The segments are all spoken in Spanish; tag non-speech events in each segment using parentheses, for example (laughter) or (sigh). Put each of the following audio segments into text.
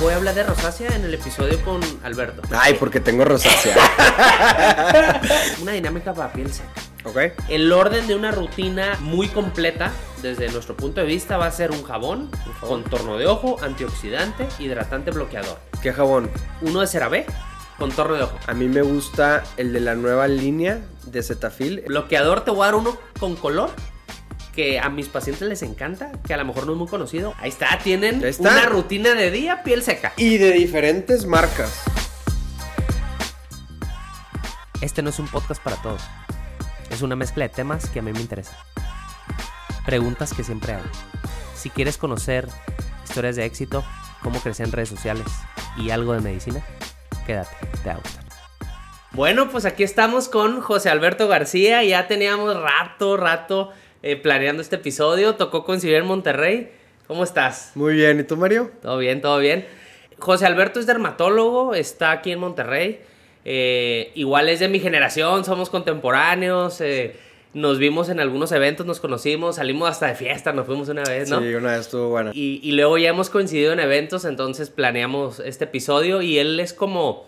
voy a hablar de rosácea en el episodio con Alberto. Ay, porque tengo rosácea. (laughs) Una dinámica para piel seca. ¿Ok? El orden de una rutina muy completa, desde nuestro punto de vista, va a ser un jabón, contorno de ojo, antioxidante, hidratante, bloqueador. ¿Qué jabón? Uno de CeraVe, contorno de ojo. A mí me gusta el de la nueva línea de Cetaphil. Bloqueador te voy a dar uno con color que a mis pacientes les encanta, que a lo mejor no es muy conocido. Ahí está, tienen Ahí está. una rutina de día piel seca. Y de diferentes marcas. Este no es un podcast para todos. Es una mezcla de temas que a mí me interesan. Preguntas que siempre hago. Si quieres conocer historias de éxito, cómo crecer en redes sociales y algo de medicina, quédate, te va a gustar. Bueno, pues aquí estamos con José Alberto García. Ya teníamos rato, rato eh, planeando este episodio. Tocó coincidir en Monterrey. ¿Cómo estás? Muy bien. ¿Y tú, Mario? Todo bien, todo bien. José Alberto es dermatólogo, está aquí en Monterrey. Eh, igual es de mi generación, somos contemporáneos. eh, nos vimos en algunos eventos, nos conocimos, salimos hasta de fiesta, nos fuimos una vez, ¿no? Sí, una vez estuvo buena. Y, y luego ya hemos coincidido en eventos, entonces planeamos este episodio y él es como...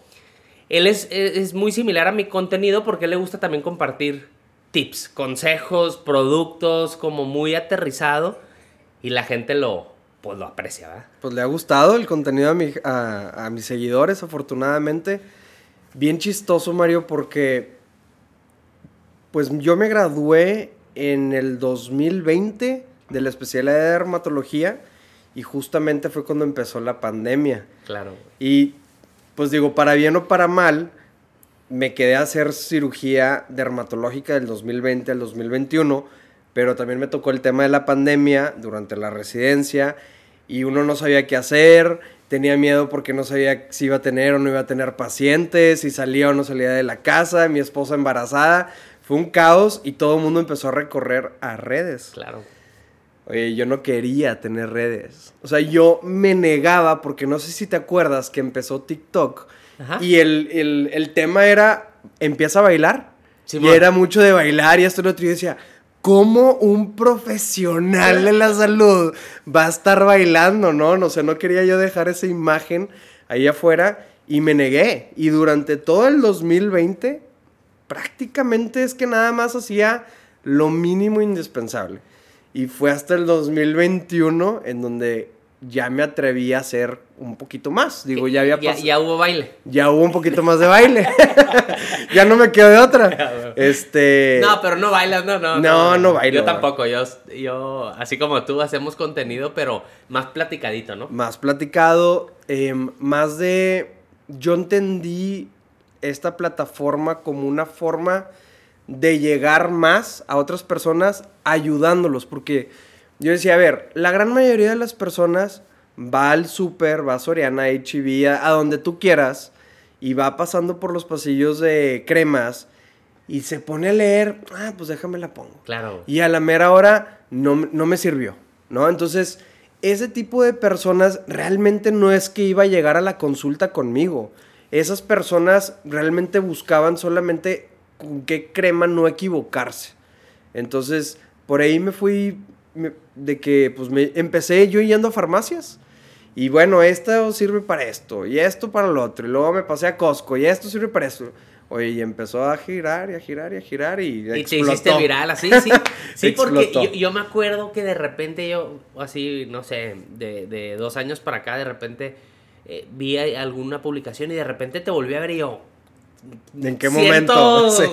Él es, es- es muy similar a mi contenido porque él le gusta también compartir tips, consejos, productos, como muy aterrizado y la gente lo, pues lo aprecia, ¿verdad? Pues le ha gustado el contenido a, mi- a, a mis seguidores, afortunadamente. Bien chistoso, Mario, porque pues yo me gradué en el 2020 de la especialidad de dermatología y justamente fue cuando empezó la pandemia. Claro. Y pues digo, para bien o para mal, me quedé a hacer cirugía dermatológica del 2020 al 2021, pero también me tocó el tema de la pandemia durante la residencia y uno no sabía qué hacer, tenía miedo porque no sabía si iba a tener o no iba a tener pacientes, si salía o no salía de la casa, mi esposa embarazada. Fue un caos y todo el mundo empezó a recorrer a redes. Claro. Oye, yo no quería tener redes. O sea, yo me negaba porque no sé si te acuerdas que empezó TikTok Ajá. y el, el- el tema era, empieza a bailar. y Simón. era mucho de bailar y esto y lo otro. Y yo decía, ¿cómo un profesional de la salud va a estar bailando, no? No sé, no quería yo dejar esa imagen ahí afuera y me negué. Y durante todo el 2020, prácticamente es que nada más hacía lo mínimo indispensable. Y fue hasta el 2021 en donde ya me atreví a hacer un poquito más. Digo, ya había ya, pasado. ya hubo baile. Ya hubo un poquito más de baile. (laughs) ya no me quedo de otra. (laughs) Este. No, pero no bailas, no, no. No, no bailo. Yo tampoco, yo, yo, así como tú, hacemos contenido, pero más platicadito, ¿no? Más platicado. em, más de. Yo entendí esta plataforma como una forma de llegar más a otras personas ayudándolos. Porque yo decía, a ver, la gran mayoría de las personas va al súper, va a Soriana, HB, a, a donde tú quieras, y va pasando por los pasillos de cremas y se pone a leer, ah, pues déjame la pongo. Claro. Y a la mera hora no, no me sirvió, ¿no? Entonces, ese tipo de personas realmente no es que iba a llegar a la consulta conmigo. Esas personas realmente buscaban solamente con qué crema no equivocarse. Entonces, por ahí me fui me- de que, pues, me empecé yo yendo a farmacias. Y bueno, esto sirve para esto, y esto para lo otro. Y luego me pasé a Costco, y esto sirve para esto. Oye, y empezó a girar y a girar y a girar y, Y te explotó. hiciste viral, así, sí. (laughs) Sí, porque yo, yo me acuerdo que de repente yo, así, no sé, de, de dos años para acá, de repente eh, vi alguna publicación y de repente te volví a ver y yo. ¿En qué momento? (laughs) Sí.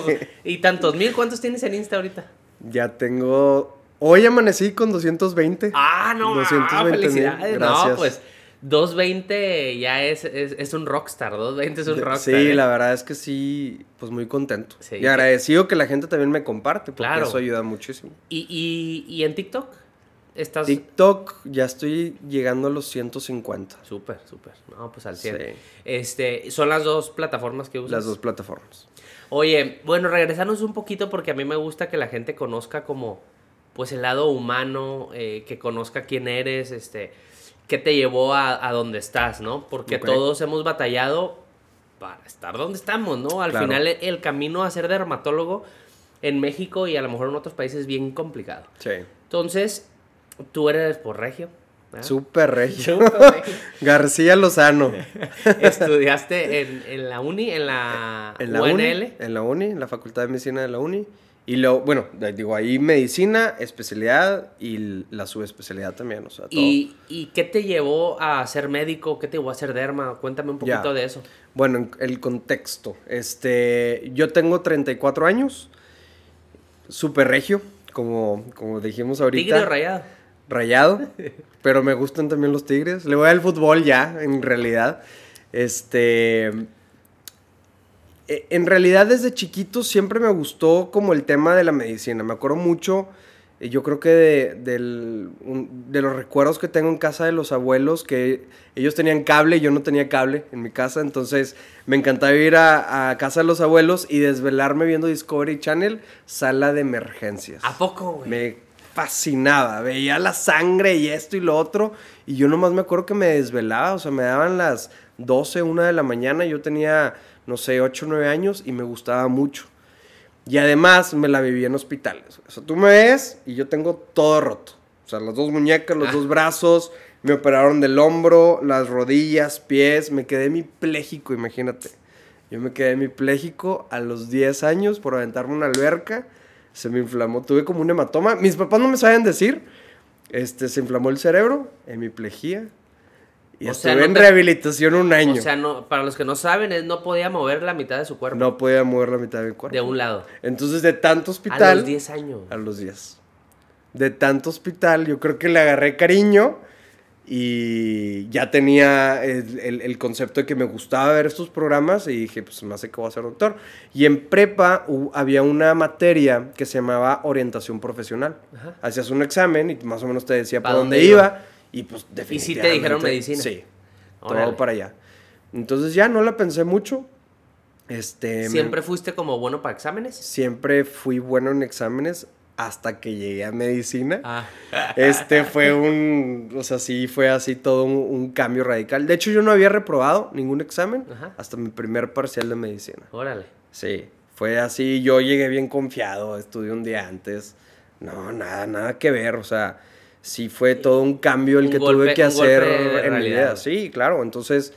Y tantos mil, ¿cuántos tienes en Insta ahorita? Ya tengo. Hoy amanecí con 220. Ah, no, 220 mil, felicidades. No, gracias. pues 220 ya es, es, es un rockstar, 220 es un rockstar. Sí, ¿eh? la verdad es que sí, pues muy contento. Sí. Y agradecido que la gente también me comparte, porque Claro. eso ayuda muchísimo. ¿Y, y, y en TikTok? Estás... TikTok ya estoy llegando a los 150. Súper, súper. No, pues al 100. Sí. Este, son las dos plataformas que usas. Las dos plataformas. Oye, bueno, regresarnos un poquito porque a mí me gusta que la gente conozca como, pues el lado humano, eh, que conozca quién eres, este, qué te llevó a, a donde estás, ¿no? Porque todos hemos batallado para estar donde estamos, ¿no? Al Claro. final el, el camino a ser dermatólogo en México y a lo mejor en otros países es bien complicado. Sí. Entonces, tú eres por regio, ¿Ah? Súper regio. (laughs) (laughs) García Lozano. (laughs) ¿Estudiaste en, en la uni, en la, En la UNL? uni. En la uni, en la Facultad de Medicina de la uni. Y luego, bueno, digo, ahí medicina, especialidad y la subespecialidad también, o sea, todo. ¿Y, ¿Y qué te llevó a ser médico? ¿Qué te llevó a ser derma? Cuéntame un poquito Ya. de eso. Bueno, en- el contexto. Este, yo tengo 34 años, súper regio, como, como dijimos ahorita. ¿Tigre rayado? Rayado, (laughs) pero me gustan también los tigres. Le voy al fútbol ya, en realidad. Este. E- En realidad, desde chiquito siempre me gustó como el tema de la medicina. Me acuerdo mucho, eh, yo creo que de, del- un- de los recuerdos que tengo en casa de los abuelos, que ellos tenían cable y yo no tenía cable en mi casa. Entonces me encantaba ir a, a casa de los abuelos y desvelarme viendo Discovery Channel, sala de emergencias. ¿A poco, güey? Me fascinaba, veía la sangre y esto y lo otro, y yo nomás me acuerdo que me desvelaba, o sea, me daban las 12, 1 de la mañana, yo tenía, no sé, 8, 9 años y me gustaba mucho. Y además me la viví en hospitales. O sea, tú me ves y yo tengo todo roto. O sea, las dos muñecas, los Ah. dos brazos, me operaron del hombro, las rodillas, pies, me quedé hemipléjico, imagínate. Yo me quedé hemipléjico a los 10 años por aventarme una alberca. Se me inflamó, tuve como un hematoma. Mis papás no me saben decir. Este, se inflamó el cerebro, hemiplejía. Y O estuve sea, no en te- rehabilitación un año. O sea, no, para los que no saben, él no podía mover la mitad de su cuerpo. no podía mover la mitad de mi cuerpo. De un lado. Entonces, de tanto A hospital. los 10 años. A los 10. De tanto hospital, yo creo que le agarré cariño y ya tenía el, el- el concepto de que me gustaba ver estos programas y dije, pues me hace que voy a ser doctor. Y en prepa había una materia que se llamaba orientación profesional. Ajá. Hacías un examen y más o menos te decía ¿Pa por dónde dónde iba? iba? Y pues ¿Y sí te definitivamente. dijeron medicina? Sí, Órale. todo para allá. Entonces ya no la pensé mucho. Este, me- ¿Siempre fuiste como bueno para exámenes? siempre fui bueno en exámenes hasta que llegué a medicina. Ah. Este fue un, o sea, sí fue así todo un, un cambio radical. De hecho, yo no había reprobado ningún examen Ajá. hasta mi primer parcial de medicina. Órale. Sí, fue así, yo llegué bien confiado, estudié un día antes. No, nada, nada que ver, o sea, sí fue todo un cambio el Un que golpe- tuve que hacer en mi vida. Sí, claro, entonces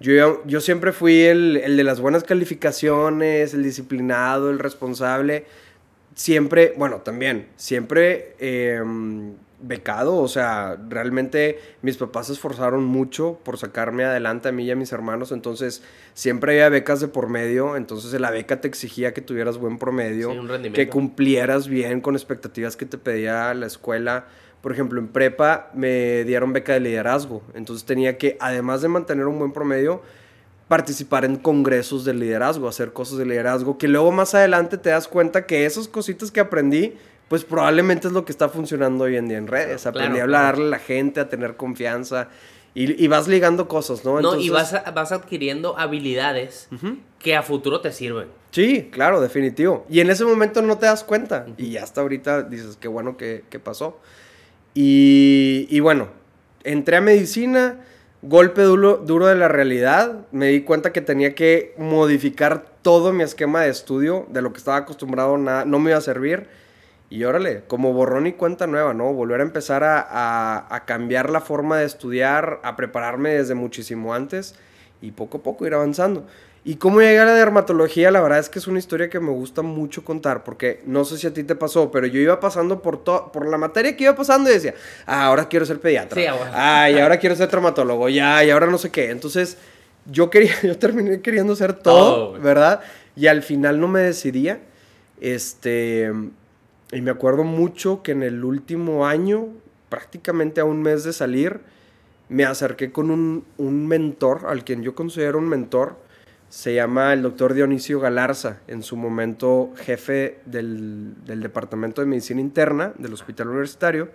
yo, yo siempre fui el, el de las buenas calificaciones, el disciplinado, el responsable. Siempre, bueno, también, siempre eh, becado, o sea, realmente mis papás se esforzaron mucho por sacarme adelante a mí y a mis hermanos, entonces siempre había becas de por medio, entonces la beca te exigía que tuvieras buen promedio, Sí, que cumplieras bien con expectativas que te pedía la escuela. Por ejemplo, en prepa me dieron beca de liderazgo, entonces tenía que, además de mantener un buen promedio, participar en congresos de liderazgo, hacer cosas de liderazgo, que luego más adelante te das cuenta que esas cositas que aprendí, pues probablemente es lo que está funcionando hoy en día en redes. Claro, Aprendí a claro. hablarle a la gente, a tener confianza y, y vas ligando cosas, ¿no? No, y vas, a- vas adquiriendo habilidades que a futuro te sirven. Sí, claro, definitivo. Y en ese momento no te das cuenta. Y ya hasta ahorita dices, qué bueno que, que pasó. Y, bueno, entré a medicina, golpe duro, duro de la realidad. Me di cuenta que tenía que modificar todo mi esquema de estudio, de lo que estaba acostumbrado, nada, no me iba a servir. Y órale, como borrón y cuenta nueva, ¿no? Volver a empezar a- a cambiar la forma de estudiar, a prepararme desde muchísimo antes y poco a poco ir avanzando. Y cómo llegué a la dermatología, la verdad es que es una historia que me gusta mucho contar, porque no sé si a ti te pasó, pero yo iba pasando por, por la materia que iba pasando y decía, ah, ahora quiero ser pediatra. Sí, abuelo. ah, y ahora quiero ser traumatólogo, ya, y ahora no sé qué. Entonces, yo quería, (laughs) yo terminé queriendo hacer todo. ¿verdad? Y al final no me decidía. Este, y me acuerdo mucho que en el último año, prácticamente a un mes de salir, me acerqué con un, un mentor, al quien yo considero un mentor. Se llama el doctor Dionisio Galarza, en su momento jefe del, del Departamento de Medicina Interna del Hospital Universitario.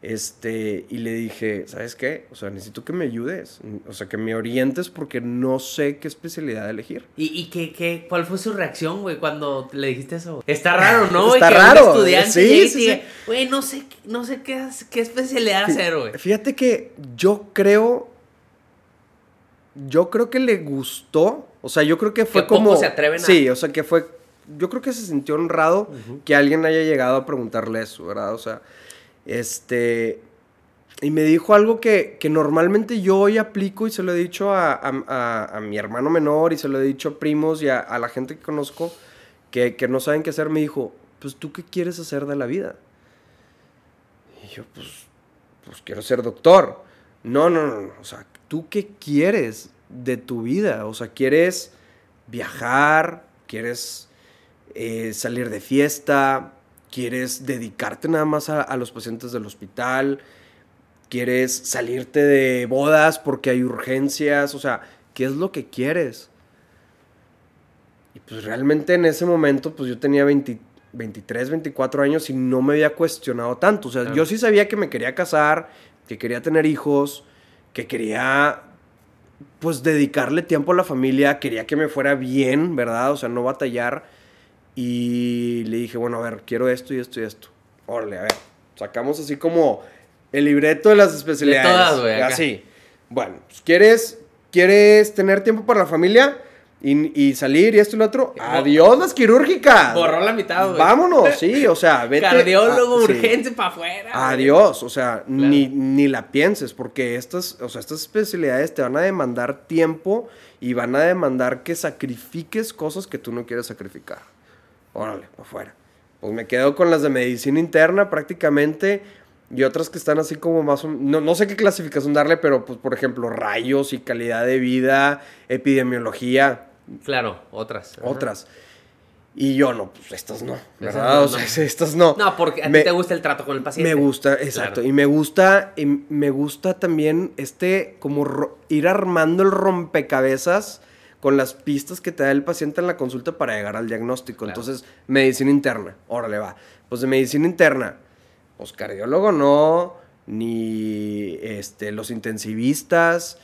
Este, y le dije, ¿sabes qué? O sea, necesito que me ayudes, o sea, que me orientes porque no sé qué especialidad elegir. ¿Y, y qué, qué, cuál fue su reacción, güey, cuando le dijiste eso? Está raro, ¿no? Está que un raro, estudiante sí, llegue y sí, diga, sí. Güey, no sé, no sé qué, qué especialidad hacer, güey. Fíjate que yo creo. Yo creo que le gustó. O sea, yo creo que fue Que como. se atreven a- Sí, o sea, que fue. Yo creo que se sintió honrado que alguien haya llegado a preguntarle eso, ¿verdad? O sea, este. y me dijo algo que, que, normalmente yo hoy aplico y se lo he dicho a, a, a, mi hermano menor y se lo he dicho a primos y a, la gente que conozco que, que, no saben qué hacer. Me dijo, pues tú qué quieres hacer de la vida. Y yo, pues, pues quiero ser doctor. No, no, no, no. O sea, ¿tú qué quieres de tu vida? O sea, ¿quieres viajar? ¿Quieres eh, salir de fiesta? ¿Quieres dedicarte nada más a, a los pacientes del hospital? ¿Quieres salirte de bodas porque hay urgencias? O sea, ¿qué es lo que quieres? Y pues realmente en ese momento, pues yo tenía 23, 24 años y no me había cuestionado tanto. O sea, yo sí sabía que me quería casar, que quería tener hijos, que quería pues dedicarle tiempo a la familia, quería que me fuera bien, ¿verdad? O sea, no batallar. Y le dije, bueno, a ver, quiero esto y esto y esto. Órale, a ver, sacamos así como el libreto de las especialidades. De todas, güey. Así. Bueno, pues, ¿quieres, ¿quieres tener tiempo para la familia? Y, salir y esto y lo otro. Adiós las quirúrgicas. Borró la mitad, güey. Vámonos, sí, o sea, vete. Cardiólogo, urgente para afuera. Adiós, o sea, ni, ni la pienses, porque estas, o sea, estas especialidades te van a demandar tiempo y van a demandar que sacrifiques cosas que tú no quieres sacrificar. Órale, afuera. Pues me quedo con las de medicina interna prácticamente y otras que están así como más... No, no sé qué clasificación darle, pero pues por ejemplo rayos y calidad de vida, epidemiología. Claro, otras. Otras. Y yo no, pues estas no, ¿verdad? o sea, (laughs) estas no. No, porque a ti te gusta el trato con el paciente. Me gusta, exacto. Y me gusta, y me gusta también este, como ir armando el rompecabezas con las pistas que te da el paciente en la consulta para llegar al diagnóstico. Entonces, medicina interna, órale va. Pues de medicina interna, pues cardiólogo no, ni este, los intensivistas,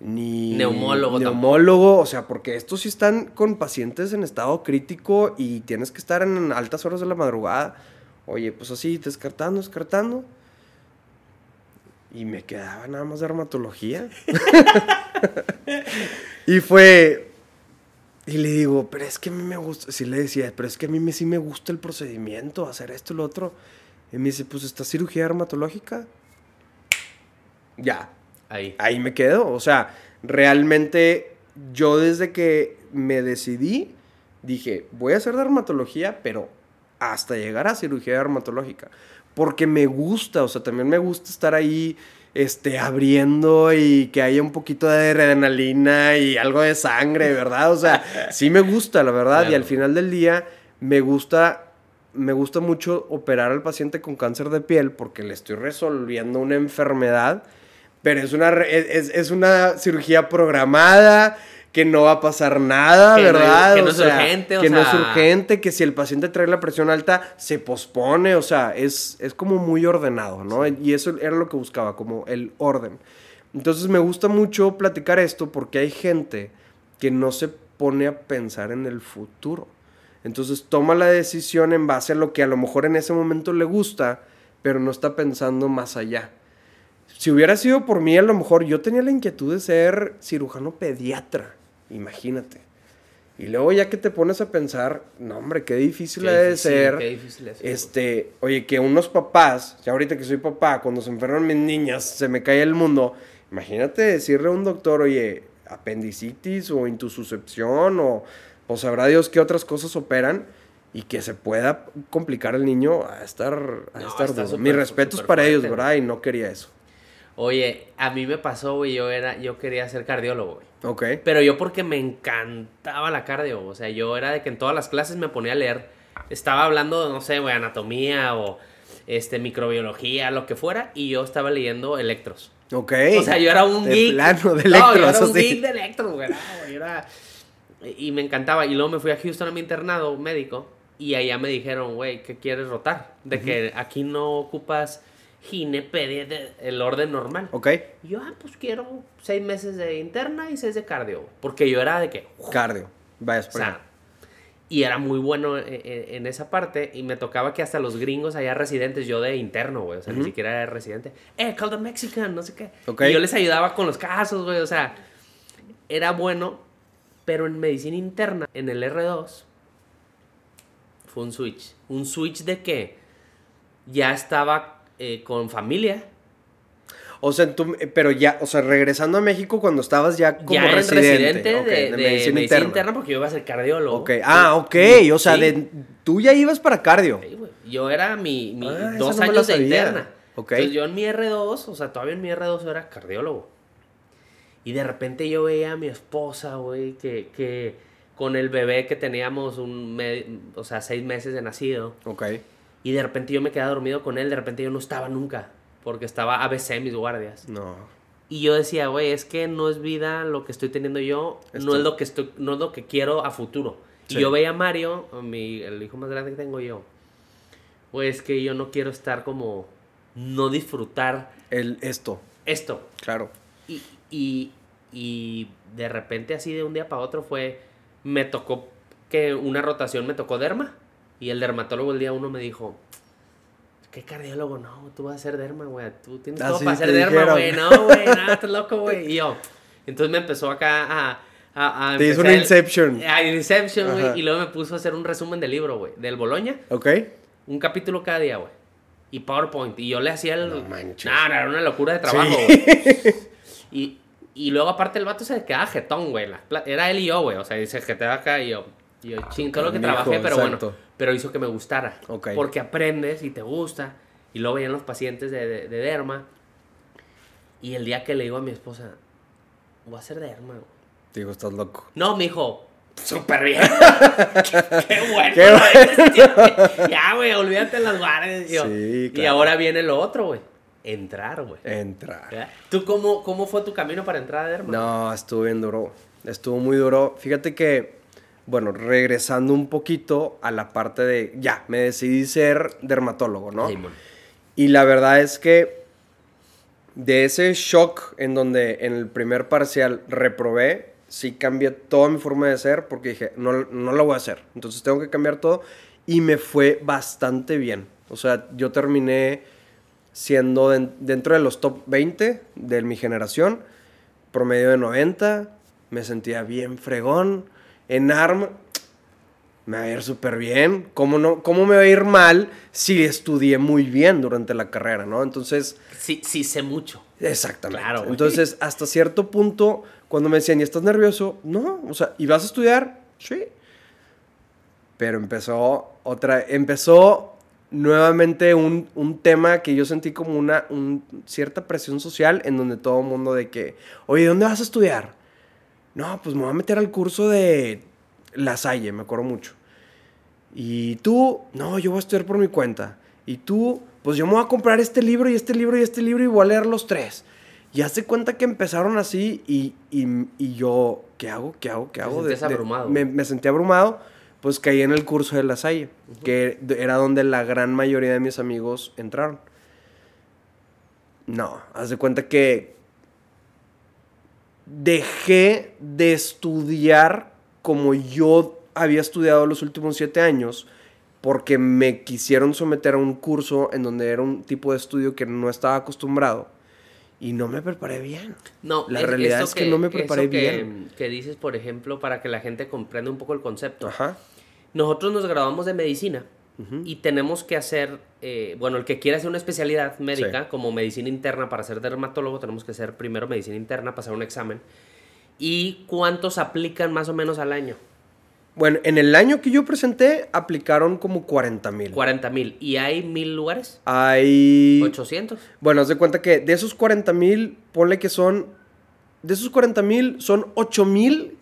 ni neumólogo. Neumólogo, o sea, porque estos sí están con pacientes en estado crítico y tienes que estar en altas horas de la madrugada. Oye, pues así, descartando, descartando. Y me quedaba nada más dermatología. (laughs) y fue. Y le digo, pero es que a mí me gusta. Sí le decía, pero es que a mí me, sí me gusta el procedimiento, hacer esto y lo otro. Y me dice, pues esta cirugía dermatológica. Ya, Ahí. Ahí me quedo. O sea, realmente yo desde que me decidí, dije, voy a hacer dermatología, pero hasta llegar a cirugía dermatológica. Porque me gusta, o sea, también me gusta estar ahí este, abriendo y que haya un poquito de adrenalina y algo de sangre, ¿verdad? O sea, (laughs) sí me gusta, la verdad. Y al final del día me gusta, me gusta mucho operar al paciente con cáncer de piel porque le estoy resolviendo una enfermedad pero es una, es, es una cirugía programada, que no va a pasar nada, ¿verdad? que no es urgente, Que no es urgente, que si el paciente trae la presión alta, se pospone, o sea, es, es como muy ordenado, ¿no? Y eso era lo que buscaba, como el orden. Entonces me gusta mucho platicar esto porque hay gente que no se pone a pensar en el futuro. Entonces toma la decisión en base a lo que a lo mejor en ese momento le gusta, pero no está pensando más allá. Si hubiera sido por mí, a lo mejor yo tenía la inquietud de ser cirujano pediatra, imagínate. Y luego ya que te pones a pensar, no hombre, qué difícil qué de ser. Qué difícil es. Este, oye, que unos papás, ya ahorita que soy papá, cuando se enferman mis niñas, se me cae el mundo. Imagínate decirle a un doctor, oye, apendicitis o intususcepción o, o sabrá Dios qué otras cosas operan y que se pueda complicar el niño a estar, a estar duro. Mis respetos para ellos, ¿verdad? Y no quería eso. Oye, a mí me pasó, güey, yo era, yo quería ser cardiólogo, güey. Ok. Pero yo porque me encantaba la cardio, o sea, yo era de que en todas las clases me ponía a leer. Estaba hablando, no sé, güey, anatomía o este, microbiología, lo que fuera, y yo estaba leyendo electros. Ok. O sea, yo era un de geek. Plano de electros, no, yo era un geek de electros, güey. era... Y me encantaba. Y luego me fui a Houston a mi internado médico, y allá me dijeron, güey, ¿qué quieres rotar? De que aquí no ocupas ginepedia el orden normal. Ok. Y yo, ah, pues quiero seis meses de interna y seis de cardio. Porque yo era de que. Cardio. Vaya, o sea, y era muy bueno en, esa parte. Y me tocaba que hasta los gringos allá residentes, yo de interno, güey. O sea, ni siquiera era residente. Eh, call the Mexican, no sé qué. Y yo les ayudaba con los casos, güey. O sea, era bueno. Pero en medicina interna, en el R2, fue un switch. ¿Un switch de qué? Ya estaba eh, con familia. O sea, tú, eh, pero ya, o sea, regresando a México cuando estabas ya como ya en residente. residente ok, de, de medicina, interna. porque yo iba a ser cardiólogo. Ok, ah, ok, o sea, de, tú ya ibas para cardio. Sí. Yo era mi, mi Ah, dos no años de interna. Ok. Entonces yo en mi R2, o sea, todavía en mi R2 yo era cardiólogo. Y de repente yo veía a mi esposa, güey, que, que con el bebé que teníamos un o sea, seis meses de nacido. Ok. Y de repente yo me quedaba dormido con él, de repente yo no estaba nunca. Porque estaba ABC mis guardias. No. Y yo decía, güey, es que no es vida lo que estoy teniendo yo, no es lo que estoy, no es lo que quiero a futuro. Sí. Y yo veía a Mario, mi, el hijo más grande que tengo yo. Güey, es que yo no quiero estar como no disfrutar El, esto, esto. claro. Y, y, y de repente así de un día para otro fue, me tocó que una rotación me tocó derma. Y el dermatólogo el día uno me dijo, ¿qué cardiólogo? No, tú vas a ser derma, güey. Tú tienes todo Así para te ser derma, güey. No, güey, nada, (laughs) estás loco, güey. Y yo, entonces me empezó acá a... a, a Te hizo una Inception. A Inception, güey. Y luego me puso a hacer un resumen del libro, güey. Del Boloña. Ok. Un capítulo cada día, güey. Y PowerPoint. Y yo le hacía el. No manches. Nah, era una locura de trabajo, Sí. güey. (laughs) Y, y luego, aparte, el vato se quedaba jetón, güey. Era él y yo, güey. O sea, dice jeteaba acá y yo. Y yo, ching, todo lo que trabajé, pero exacto. bueno. Pero hizo que me gustara. Ok. Porque aprendes y te gusta. Y luego veían los pacientes de, de, de derma. Y el día que le digo a mi esposa, voy a hacer derma, güey. Digo, estás loco. No, me dijo, súper bien. (laughs) (laughs) Qué bueno. Qué lo eres, tío. ya, güey, olvídate de las guardias. Y Sí, Y claro. ahora viene lo otro, güey. Entrar, güey. Entrar. ¿Verdad? ¿Tú cómo, cómo fue tu camino para entrar a Derma? No, estuvo bien duro. Estuvo muy duro. Fíjate que, bueno, regresando un poquito a la parte de, ya, me decidí ser dermatólogo, ¿no? Simón. Y la verdad es que de ese shock en donde en el primer parcial reprobé, sí cambié toda mi forma de ser porque dije, no, no lo voy a hacer. Entonces tengo que cambiar todo y me fue bastante bien. O sea, yo terminé siendo den- dentro de los top 20 de mi generación, promedio de 90, me sentía bien fregón. En ARM me va a ir súper bien. ¿Cómo, no, ¿Cómo me va a ir mal si estudié muy bien durante la carrera, no? Entonces, Sí, sí sé mucho. exactamente. Claro. Entonces, hasta cierto punto, cuando me decían, ¿y estás nervioso? No, o sea, ¿y vas a estudiar? Sí. Pero empezó otra, empezó nuevamente un, un tema que yo sentí como una un- cierta presión social en donde todo el mundo de que, oye, ¿dónde vas a estudiar? No, pues me voy a meter al curso de La Salle, me acuerdo mucho. Y tú, no, yo voy a estudiar por mi cuenta. Y tú, pues yo me voy a comprar este libro y este libro y este libro y voy a leer los tres. Y hace cuenta que empezaron así y, y- y yo, ¿qué hago? ¿Qué hago? ¿Qué hago? sentías abrumado. me, me sentí abrumado, pues caí en el curso de La Salle, que era donde la gran mayoría de mis amigos entraron. No, haz de cuenta que dejé de estudiar como yo había estudiado los últimos siete años porque me quisieron someter a un curso en donde era un tipo de estudio que no estaba acostumbrado y no me preparé bien. No, La realidad es que no me preparé que- bien. Que dices, por ejemplo, para que la gente comprenda un poco el concepto. Ajá. Nosotros nos graduamos de medicina Y tenemos que hacer, eh, bueno, el que quiera hacer una especialidad médica, Sí. como medicina interna, para ser dermatólogo, tenemos que hacer primero medicina interna, pasar un examen. ¿Y cuántos aplican más o menos al año? Bueno, en el año que yo presenté aplicaron como 40 mil. 40 mil. ¿Y hay mil lugares? Hay... 800. Bueno, haz de cuenta que de esos 40 mil, ponle que son. De esos 40 mil, son 8 mil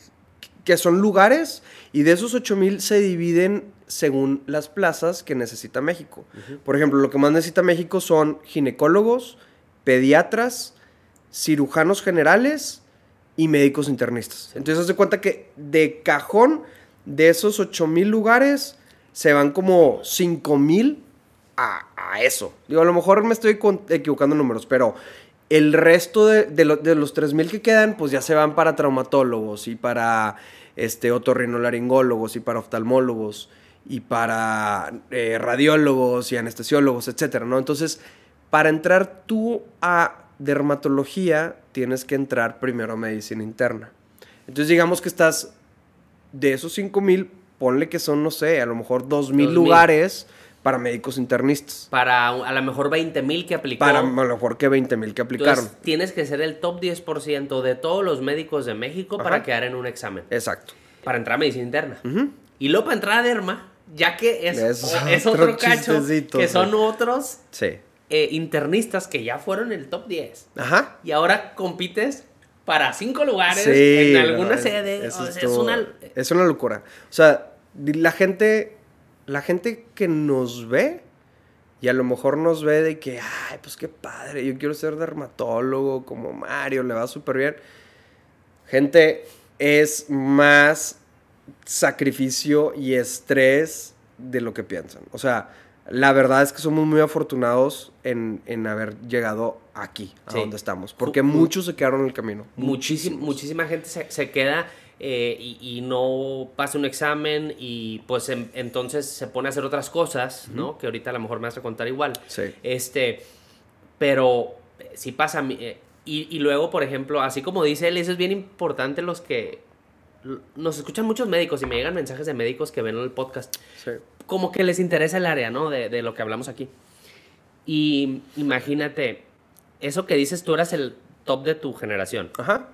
que son lugares. Y de esos 8 mil se dividen según las plazas que necesita México. Por ejemplo, lo que más necesita México son ginecólogos, pediatras, cirujanos generales y médicos internistas. Entonces, haz de cuenta que de cajón, de esos 8 mil lugares, se van como 5 mil a, a eso. Digo, a lo mejor me estoy equivocando en números, pero el resto de, de lo- de los 3.000 que quedan, pues ya se van para traumatólogos y para este, otorrinolaringólogos y para oftalmólogos y para eh, radiólogos y anestesiólogos, etcétera, ¿no? Entonces, para entrar tú a dermatología, tienes que entrar primero a medicina interna. Entonces, digamos que estás de esos 5.000, ponle que son, no sé, a lo mejor 2.000 2,000. lugares para médicos internistas. Para a lo mejor 20 mil que aplicó. Para a lo mejor que 20 mil que aplicaron. Entonces, tienes que ser el top 10% de todos los médicos de México para quedar en un examen. Exacto. Para entrar a medicina interna. Y luego para entrar a derma, ya que es, Es o- es otro otro cacho, que son otros Sí. eh, internistas que ya fueron el top 10. Ajá. Y ahora compites para cinco lugares Sí, en alguna no, es- sede. eso O sea, es una... es una locura. O sea, la gente, la gente que nos ve y a lo mejor nos ve de que, ay, pues qué padre, yo quiero ser dermatólogo como Mario, le va súper bien. Gente, es más sacrificio y estrés de lo que piensan. O sea, la verdad es que somos muy afortunados en, en haber llegado aquí, a Sí. donde estamos. Porque Mu- muchos se quedaron en el camino. Muchísima, muchísima gente se, se queda eh, y, y no pasa un examen y pues en- entonces se pone a hacer otras cosas, ¿no? Que ahorita a lo mejor me vas a contar igual. Sí. Este, pero eh, sí pasa. eh, y, y luego, por ejemplo, así como dice él, eso es bien importante los que... Nos escuchan muchos médicos y me llegan mensajes de médicos que ven el podcast. Sí. Como que les interesa el área, ¿no? De, de lo que hablamos aquí. Y imagínate, eso que dices, tú eras el top de tu generación. Ajá.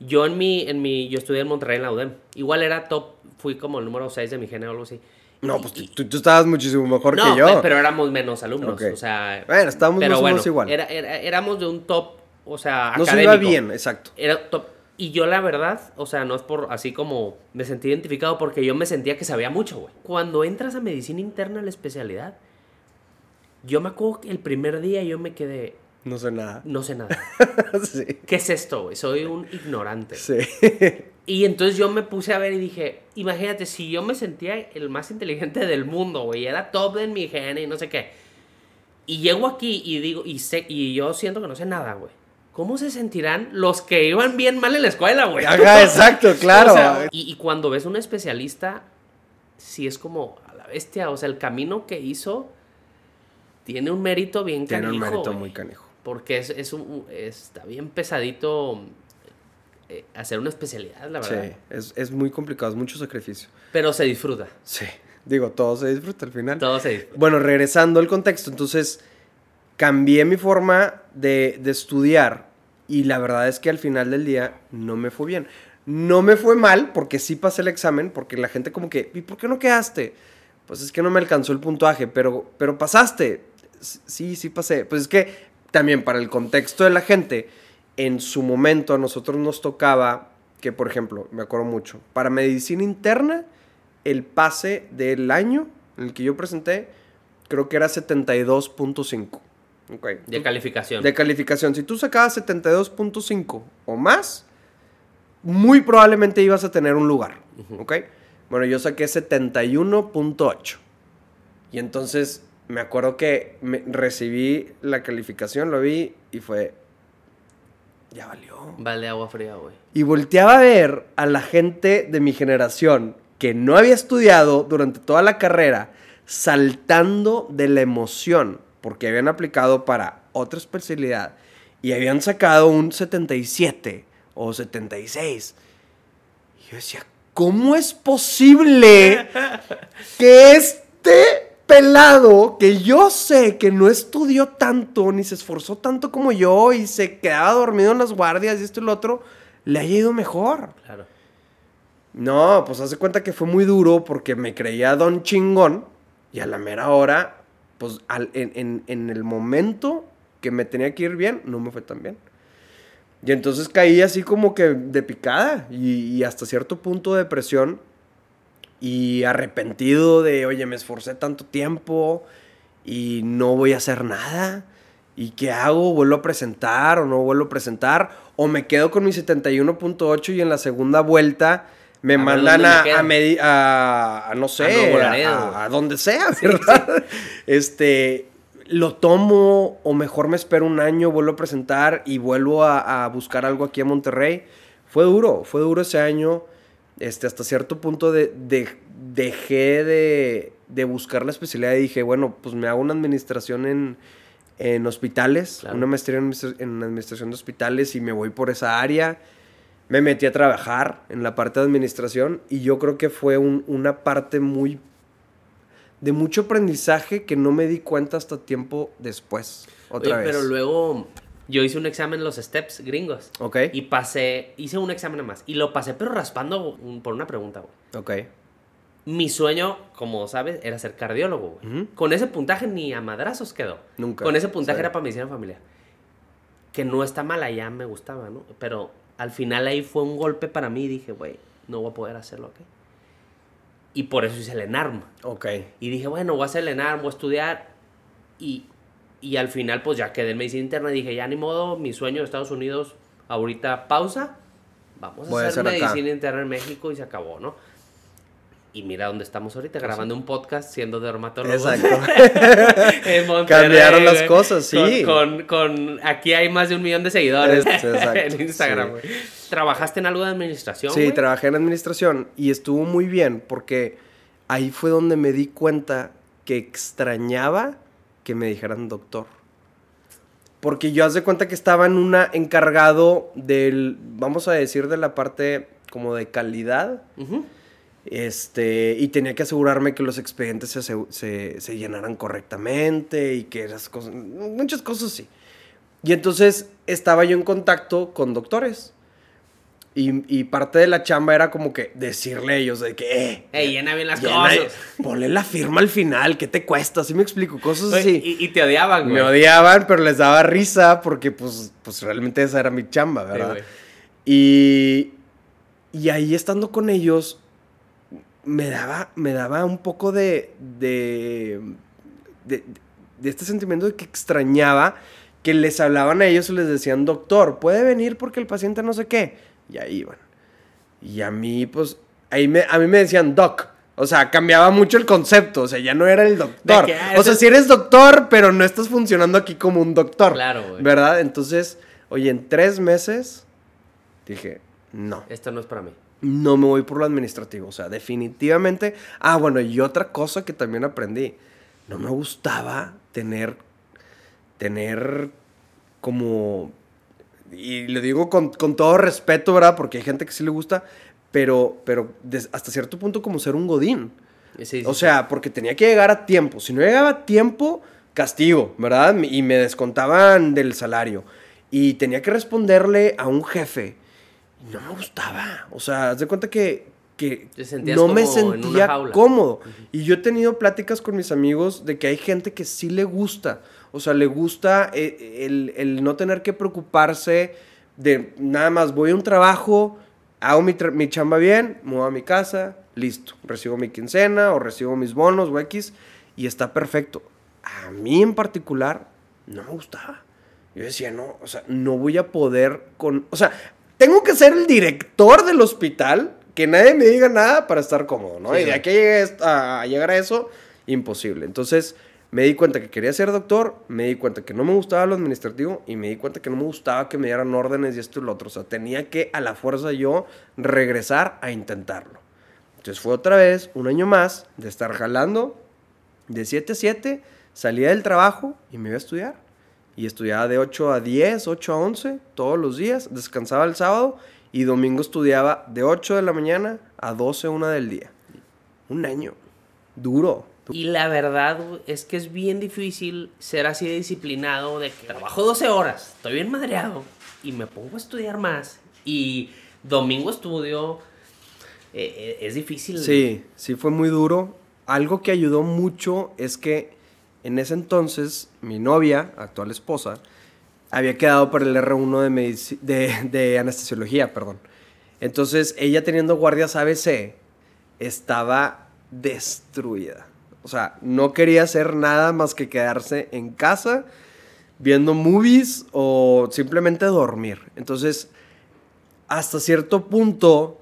Yo en mi, en mi, yo estudié en Monterrey en la UDEM. Igual era top, fui como el número 6 de mi género o algo así. No, Y- pues y- tú, tú estabas muchísimo mejor no, que yo. pe- pero éramos menos alumnos, Ok. o sea... Bueno, estábamos pero más o bueno, menos igual. Era, era- éramos de un top, o sea, no se académico. iba bien, exacto. Era top. Y yo la verdad, o sea, no es por así como me sentí identificado porque yo me sentía que sabía mucho, güey. Cuando entras a medicina interna, la especialidad, yo me acuerdo que el primer día yo me quedé, No sé nada. no sé nada. (laughs) sí. ¿Qué es esto, güey? Soy un ignorante. Sí. (laughs) Y entonces yo me puse a ver y dije, imagínate, si yo me sentía el más inteligente del mundo, güey, era top en mi gene y no sé qué. Y llego aquí y digo, y, sé, y yo siento que no sé nada, güey. ¿Cómo se sentirán los que iban bien mal en la escuela, güey? Ajá, exacto, (laughs) claro. O sea, y, y cuando ves un especialista, sí es como a la bestia. O sea, el camino que hizo tiene un mérito bien Tiene un canijo, mérito güey. muy canijo. Porque es, es un, está bien pesadito eh, hacer una especialidad, la verdad. Sí, es, es muy complicado, es mucho sacrificio. Pero se disfruta. Sí. Digo, todo se disfruta al final. Todo se disfruta. Bueno, regresando al contexto, entonces cambié mi forma de, estudiar y la verdad es que al final del día no me fue bien. No me fue mal porque sí pasé el examen, porque la gente como que, ¿y por qué no quedaste? Pues es que no me alcanzó el puntaje, pero, pero pasaste. Sí, sí pasé. Pues es que también para el contexto de la gente, en su momento a nosotros nos tocaba que, por ejemplo, me acuerdo mucho, para medicina interna, el pase del año en el que yo presenté, creo que era 72.5. Ok. De calificación. De calificación. Si tú sacabas 72.5 o más, muy probablemente ibas a tener un lugar. ¿Ok? Bueno, yo saqué 71.8. Y entonces me acuerdo que me- recibí la calificación, lo vi y fue. Ya valió. Vale agua fría, güey. Y volteaba a ver a la gente de mi generación que no había estudiado durante toda la carrera, saltando de la emoción, porque habían aplicado para otra especialidad y habían sacado un 77 o 76. Y yo decía, ¿cómo es posible (laughs) que este pelado, que yo sé que no estudió tanto, ni se esforzó tanto como yo, y se quedaba dormido en las guardias y esto y lo otro, le haya ido mejor? Claro. No, pues hace cuenta que fue muy duro porque me creía don chingón y a la mera hora, pues al- en, en- en el momento que me tenía que ir bien, no me fue tan bien. Y entonces caí así como que de picada y, hasta cierto punto de depresión y arrepentido de, oye, me esforcé tanto tiempo y no voy a hacer nada. ¿Y qué hago? ¿Vuelvo a presentar o no vuelvo a presentar? ¿O me quedo con mi 71.8 y en la segunda vuelta me A mandan me a, a, medi- a- no sé, a, donde sea, ¿verdad? Este, lo tomo o mejor me espero un año, vuelvo a presentar y vuelvo a, buscar algo aquí en Monterrey. Fue duro, fue duro ese año. Este, hasta cierto punto de, de- dejé de, de buscar la especialidad y dije, bueno, pues me hago una administración en, en hospitales, Claro. una maestría en, en administración de hospitales y me voy por esa área. Me metí a trabajar en la parte de administración y yo creo que fue un- una parte muy de mucho aprendizaje que no me di cuenta hasta tiempo después. Otra Oye, vez. Pero luego yo hice un examen en los steps gringos. Ok. Y pasé, hice un examen más. Y lo pasé, pero raspando por una pregunta, güey. Ok. Mi sueño, como sabes, era ser cardiólogo, güey. Ujú. Con ese puntaje ni a madrazos quedó. Nunca. Con ese puntaje Sí. era para medicina familiar. Que no está mala, ya me gustaba, ¿no? Pero al final ahí fue un golpe para mí y dije, güey, no voy a poder hacerlo, ¿ok? Y por eso hice el ENARM. Ok. Y dije, bueno, voy a hacer el ENARM, voy a estudiar. Y, y al final, pues ya quedé en medicina interna. Dije, ya ni modo, mi sueño de Estados Unidos, ahorita pausa. Vamos a Voy a hacer medicina interna en México y se acabó, ¿no? Y mira dónde estamos ahorita, grabando un podcast siendo dermatólogo. Exacto. (laughs) Cambiaron las cosas, sí. Con, con, con- aquí hay más de un millón de seguidores (laughs) en Instagram, sí. ¿Trabajaste en algo de administración? Sí, trabajé en administración y estuvo muy bien porque ahí fue donde me di cuenta que extrañaba que me dijeran doctor. Porque yo haz de cuenta que estaba en una encargado del, vamos a decir, de la parte como de calidad. Ujú. Este, y tenía que asegurarme que los expedientes se, se, se llenaran correctamente y que esas cosas, muchas cosas sí. Y entonces estaba yo en contacto con doctores. Y, y parte de la chamba era como que decirle a ellos de que, eh, Ey, llena bien las llena- cosas. (laughs) ponle la firma al final, ¿qué te cuesta? Así me explico, cosas así. Y, y te odiaban, güey. Me odiaban, pero les daba risa porque pues, pues realmente esa era mi chamba, Sí, ¿verdad? güey. Y, y ahí estando con ellos, me daba, me daba un poco de, de, de, de este sentimiento de que extrañaba que les hablaban a ellos y les decían, doctor, puede venir porque el paciente no sé qué. Y ahí iban. Y a mí, pues, ahí me, a mí me decían doc. O sea, cambiaba mucho el concepto. O sea, ya no era el doctor. Que, ah, o sea, si eres doctor, pero no estás funcionando aquí como un doctor. Claro, güey. ¿Verdad? Entonces, oye, en tres meses dije, no, Esto no es para mí. No me voy por lo administrativo. O sea, definitivamente. Ah, bueno, y otra cosa que también aprendí. No me gustaba tener. Tener como. Y lo digo con, con todo respeto, ¿verdad? Porque hay gente que sí le gusta. Pero, pero hasta cierto punto como ser un godín. Sí, sí, O sí. sea, porque tenía que llegar a tiempo. Si no llegaba a tiempo, castigo, ¿verdad? Y me descontaban del salario. Y tenía que responderle a un jefe. No me gustaba. O sea, haz de cuenta que, que no me sentía cómodo. Y yo he tenido pláticas con mis amigos de que hay gente que sí le gusta. O sea, le gusta eh, el, el no tener que preocuparse de nada más voy a un trabajo, hago mi, tra- mi chamba bien, me voy a mi casa, listo. Recibo mi quincena o recibo mis bonos o X y está perfecto. A mí en particular no me gustaba. Yo decía, no, o sea, no voy a poder con... O sea, tengo que ser el director del hospital, que nadie me diga nada para estar cómodo, ¿no? Sí, y de aquí a, a llegar a eso, imposible. Entonces, me di cuenta que quería ser doctor, me di cuenta que no me gustaba lo administrativo y me di cuenta que no me gustaba que me dieran órdenes y esto y lo otro. O sea, tenía que a la fuerza yo regresar a intentarlo. Entonces fue otra vez un año más de estar jalando de 7 a 7, salía del trabajo y me iba a estudiar. Y estudiaba de 8 a 10, 8 a 11 todos los días, descansaba el sábado y domingo estudiaba de 8 de la mañana a 12, 1 del día. Un año. Duro. Y la verdad es que es bien difícil ser así de disciplinado de que trabajo 12 horas, estoy bien madreado y me pongo a estudiar más y domingo estudio. eh, eh, es difícil. Sí, sí fue muy duro. Algo que ayudó mucho es que en ese entonces mi novia, actual esposa, había quedado para el R1 de, de anestesiología, perdón. Entonces ella teniendo guardias ABC estaba destruida. O sea, no quería hacer nada más que quedarse en casa viendo movies o simplemente dormir. Entonces, hasta cierto punto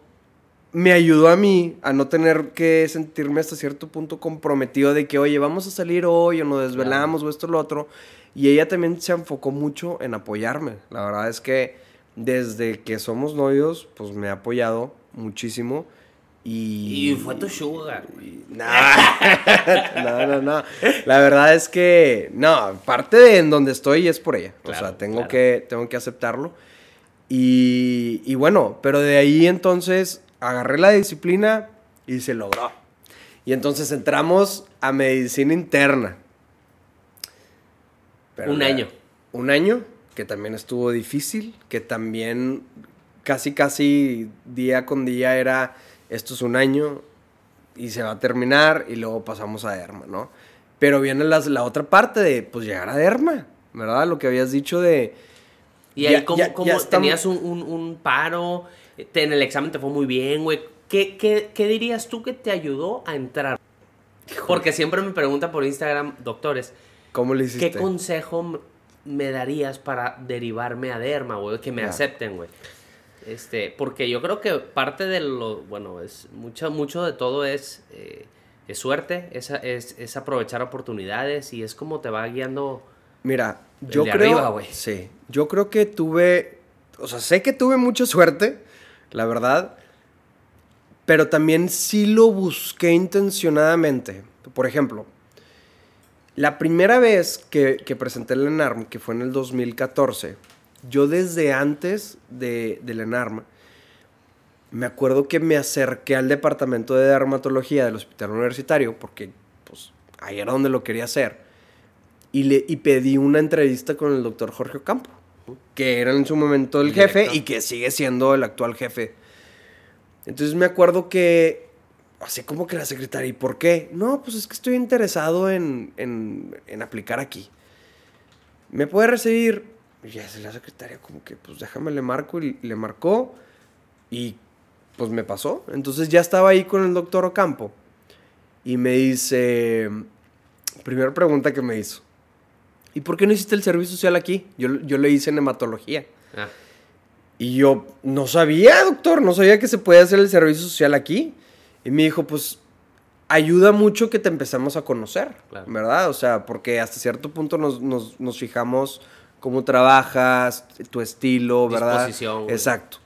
me ayudó a mí a no tener que sentirme hasta cierto punto comprometido de que, oye, vamos a salir hoy o nos desvelamos o esto o lo otro. Y ella también se enfocó mucho en apoyarme. La verdad es que desde que somos novios, pues me ha apoyado muchísimo. Y, Y fue tu sugar. y- no, (laughs) no, no, no. La verdad es que, no, parte de en donde estoy es por ella. o Claro, sea, tengo, claro. que, tengo que aceptarlo. Y, y bueno, pero de ahí entonces agarré la disciplina y se logró. Y entonces entramos a medicina interna. Pero Un año. Un año, que también estuvo difícil, que también casi, casi día con día era, esto es un año y se va a terminar y luego pasamos a Derma, ¿no? Pero viene las- la otra parte de, pues, llegar a Derma, ¿verdad? Lo que habías dicho de... Y ahí, Ya- ¿cómo, ya- cómo ya estamos- tenías un, un- un paro? En el examen te fue muy bien, güey. ¿Qué, qué, qué dirías tú que te ayudó a entrar? Porque siempre me preguntan por Instagram, doctores, ¿Cómo le hiciste? ¿qué consejo me darías para derivarme a Derma, güey? Que me acepten, güey. Este, porque yo creo que parte de lo, bueno, es mucho, mucho de todo es, eh, es suerte, es, es, es aprovechar oportunidades y es como te va guiando. Mira, yo de creo. arriba, güey. sí, yo creo que tuve. O sea, sé que tuve mucha suerte, la verdad. Pero también sí lo busqué intencionadamente. Por ejemplo, la primera vez que, presenté el ENARM, que fue en el 2014, yo desde antes de, del ENARM, me acuerdo que me acerqué al departamento de dermatología del hospital universitario, porque pues ahí era donde lo quería hacer, y, le, y pedí una entrevista con el doctor Jorge Ocampo, que era en su momento el El jefe director. y que sigue siendo el actual jefe. Entonces me acuerdo que, así como que la secretaria, ¿y por qué? No, pues es que estoy interesado en, en, en aplicar aquí. ¿Me puede recibir? Y ya es la secretaria como que, pues déjame, le marco y le marcó y pues me pasó. Entonces ya estaba ahí con el doctor Ocampo y me dice, primera pregunta que me hizo, ¿y por qué no hiciste el servicio social aquí? Yo, yo le hice en hematología. Ah, Y yo no sabía, doctor, no sabía que se puede hacer el servicio social aquí. Y me dijo, pues ayuda mucho que te empecemos a conocer, Claro. ¿verdad? O sea, porque hasta cierto punto nos, nos- nos fijamos cómo trabajas, tu estilo, ¿verdad? Disposición. Exacto.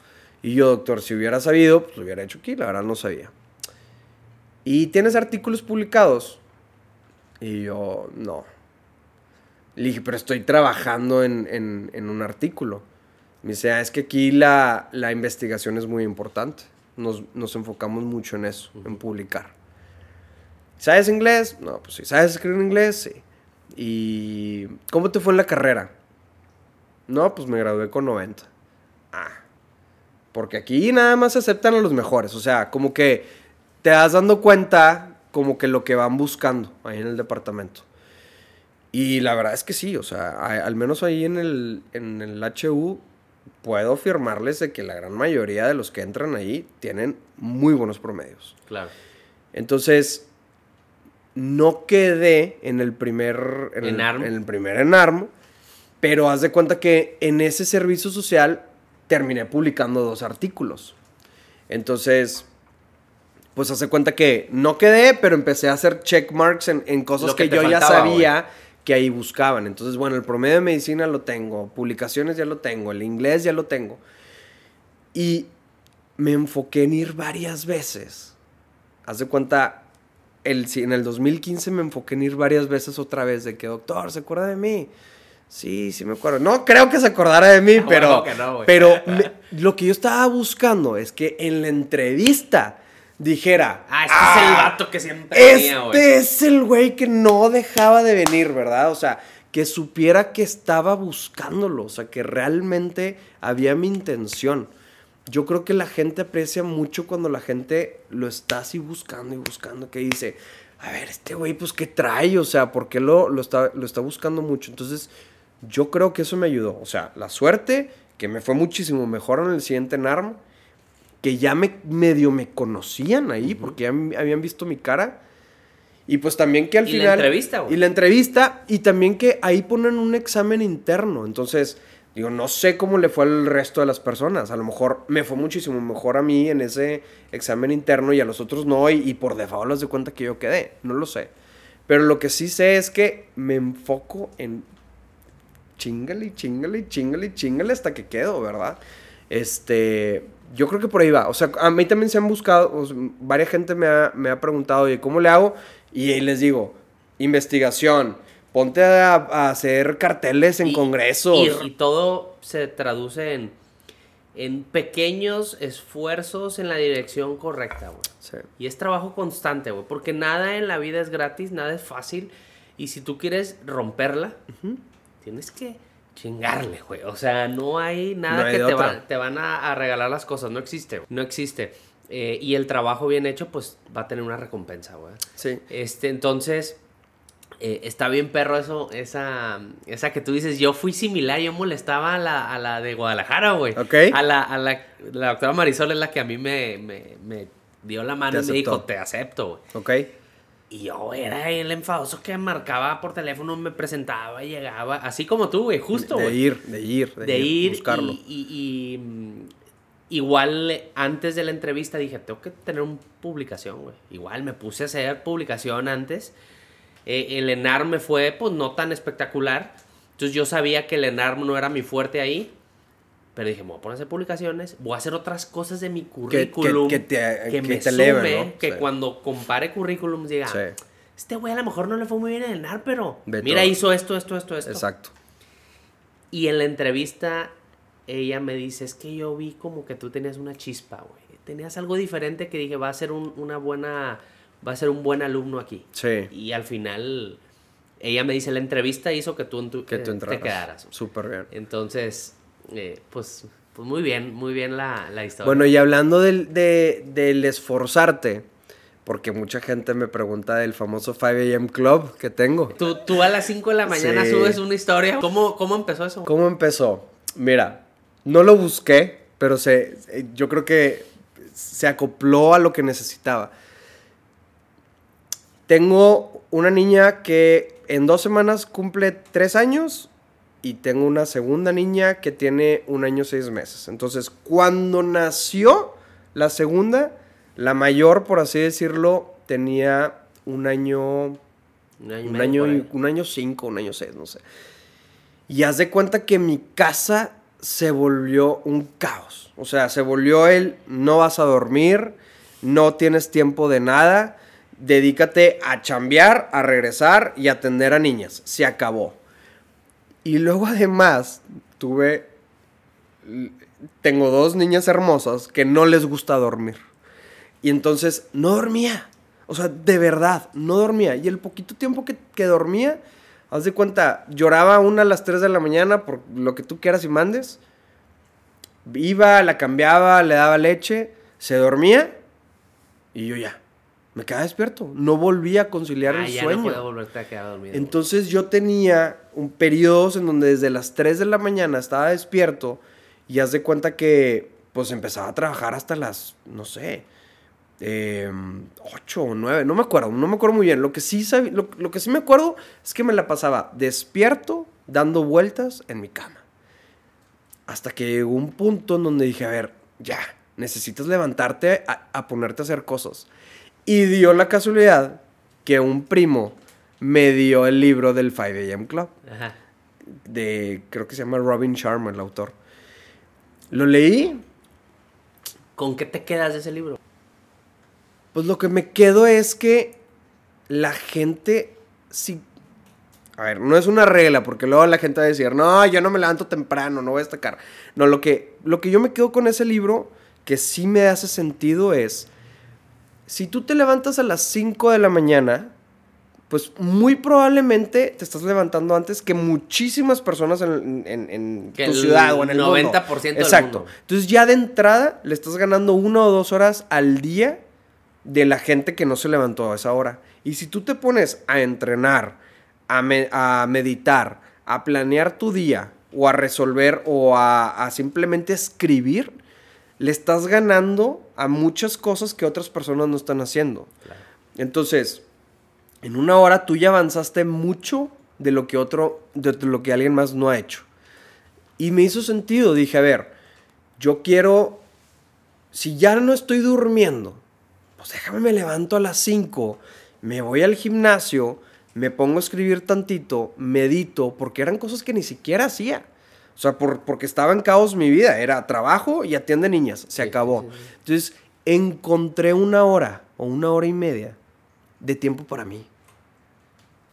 Y yo, doctor, si hubiera sabido, pues lo hubiera hecho aquí, la verdad no sabía. ¿Y tienes artículos publicados? Y yo, no. Le dije, pero estoy trabajando en, en- en un artículo. Me dice, "Ah, es que aquí la, la investigación es muy importante. Nos, nos enfocamos mucho en eso, en publicar. ¿Sabes inglés? No, pues sí. ¿Sabes escribir inglés? Sí. ¿Y cómo te fue en la carrera? No, pues me gradué con 90. Ah. Porque aquí nada más aceptan a los mejores. O sea, como que te das dando cuenta como que lo que van buscando ahí en el departamento. Y la verdad es que sí, o sea, a- al menos ahí en el, en el HU puedo afirmarles de que la gran mayoría de los que entran ahí tienen muy buenos promedios. claro. Entonces, no quedé en el primer en, el, ENARM. en el primer ENARM, pero haz de cuenta que en ese servicio social terminé publicando dos artículos. Entonces, pues hace cuenta que no quedé, pero empecé a hacer check marks en, en cosas que yo ya sabía que ahí buscaban. Entonces, bueno, el promedio de medicina lo tengo, publicaciones ya lo tengo, el inglés ya lo tengo. Y me enfoqué en ir varias veces. Haz de cuenta, el, si en el 2015 me enfoqué en ir varias veces otra vez de que, doctor, ¿se acuerda de mí? Sí, sí me acuerdo. No creo que se acordara de mí, Ah, pero, bueno que no, güey. pero (laughs) me- lo que yo estaba buscando es que en la entrevista dijera, Ah, este es el vato que siempre venía, güey. este es el güey que no dejaba de venir, ¿verdad? O sea, que supiera que estaba buscándolo, o sea, que realmente había mi intención. Yo creo que la gente aprecia mucho cuando la gente lo está así buscando y buscando, que dice, a ver, este güey, pues, ¿qué trae? O sea, ¿por qué lo, lo, está, lo está buscando mucho? Entonces, yo creo que eso me ayudó. O sea, la suerte, que me fue muchísimo mejor en el siguiente NARM, que ya me medio me conocían ahí, porque ya habían visto mi cara. Y pues también que al Y la final... entrevista, güey. Y la entrevista, y también que ahí ponen un examen interno. Entonces, digo, no sé cómo le fue al resto de las personas. A lo mejor me fue muchísimo mejor a mí en ese examen interno y a los otros no, y, y por default les de cuenta que yo quedé. No lo sé. Pero lo que sí sé es que me enfoco en chingale, chingale, chingale, chingale hasta que quedo, ¿verdad? Este, yo creo que por ahí va. O sea, a mí también se han buscado, o sea, varias gente me ha, me ha preguntado, oye, ¿cómo le hago? Y ahí les digo, investigación, ponte a, a hacer carteles en Y- congresos. Y, y todo se traduce en, en pequeños esfuerzos en la dirección correcta, güey. Sí. Y es trabajo constante, güey. Porque nada en la vida es gratis, nada es fácil. Y si tú quieres romperla, tienes que chingarle, güey. O sea, no hay nada No hay que te, otra. va- te van a, a regalar las cosas. No existe. No existe. Eh, y el trabajo bien hecho, pues va a tener una recompensa, güey. Sí. Este, entonces, eh, está bien perro eso, esa, esa que tú dices, yo fui similar, yo molestaba a la, a la de Guadalajara, güey. Ok. A la, a la, la doctora Marisol es la que a mí me, me, me dio la mano y me dijo, te acepto, güey. Ok. Y yo era el enfadoso que marcaba por teléfono, me presentaba, llegaba, así como tú, güey, justo, De ir, de ir, de, De ir Buscarlo. y, y- y, mm, igual antes de la entrevista dije, tengo que tener una publicación, güey. Igual me puse a hacer publicación antes. Eh, el ENAR me fue, pues, no tan espectacular. Entonces yo sabía que el ENAR no era mi fuerte ahí. Pero dije, me voy a poner a hacer publicaciones, voy a hacer otras cosas de mi currículum que te- que que me te que Sí. cuando compare currículums diga, Sí. este güey a lo mejor no le fue muy bien en el ENAR, pero Ve mira, hizo esto, esto, esto, esto. Exacto. Y en la entrevista ella me dice, es que yo vi como que tú tenías una chispa, güey. Tenías algo diferente que dije, va a ser un- una buena, va a ser un buen alumno aquí. Sí. Y al final, ella me dice, la entrevista hizo que tú, en tu- Que eh, te quedaras. Súper bien. Entonces, eh, pues, pues muy bien, muy bien la, la historia. Bueno, y hablando del, de- del esforzarte, porque mucha gente me pregunta del famoso 5 AM Club que tengo. Tú, tú a las 5 de la mañana Sí. subes una historia. ¿Cómo, cómo empezó eso? ¿Cómo empezó? Mira, no lo busqué, pero se, eh, yo creo que se acopló a lo que necesitaba. Tengo una niña que en dos semanas cumple tres años y tengo una segunda niña que tiene un año seis meses. Entonces, cuando nació la segunda, la mayor, por así decirlo, tenía un año Un año, y un año, un año cinco, un año seis, no sé. Y haz de cuenta que mi casa se volvió un caos. O sea, se volvió el no vas a dormir, no tienes tiempo de nada, dedícate a chambear, a regresar y atender a niñas. Se acabó. Y luego además tuve, tengo dos niñas hermosas que no les gusta dormir. Y entonces no dormía. O sea, de verdad, no dormía. Y el poquito tiempo que, que dormía, haz de cuenta, lloraba una a las 3 de la mañana por lo que tú quieras y mandes. Iba, la cambiaba, le daba leche, se dormía y yo ya, me quedaba despierto. No volvía a conciliar Ah, el ya sueño. no volverte a quedar dormido. Entonces yo tenía un periodos en donde desde las 3 de la mañana estaba despierto y haz de cuenta que pues empezaba a trabajar hasta las, no sé, 8 o 9, no me acuerdo, no me acuerdo muy bien. Lo que, sí lo, lo que sí me acuerdo es que me la pasaba despierto, dando vueltas en mi cama. Hasta que llegó un punto en donde dije, a ver, ya, necesitas levantarte a, a ponerte a hacer cosas. Y dio la casualidad que un primo me dio el libro del 5 AM Club. Ajá. De, creo que se llama Robin Sharma, el autor. Lo leí, ¿Con qué te quedas de ese libro? pues lo que me quedo es que la gente, sí, a ver, no es una regla, porque luego la gente va a decir, no, yo no me levanto temprano, no voy a destacar. No, lo que, lo que yo me quedo con ese libro, que sí me hace sentido es, si tú te levantas a las 5 de la mañana, pues muy probablemente te estás levantando antes que muchísimas personas en, en- en Que tu ciudad o en el 90% mundo. del Exacto. mundo. Entonces ya de entrada le estás ganando una o dos horas al día de la gente que no se levantó a esa hora. Y si tú te pones a entrenar, a, me- a meditar, a planear tu día o a resolver o a, a simplemente escribir, le estás ganando a muchas cosas que otras personas no están haciendo. Claro. Entonces, en una hora tú ya avanzaste mucho de lo que otro, de lo que alguien más no ha hecho. Y me hizo sentido, dije, a ver, yo quiero, si ya no estoy durmiendo, pues déjame me levanto a las 5, me voy al gimnasio, me pongo a escribir tantito, medito, porque eran cosas que ni siquiera hacía. O sea, por- porque estaba en caos mi vida, era trabajo y atiende niñas, se Sí, acabó. sí, sí. Entonces, encontré una hora o una hora y media de tiempo para mí.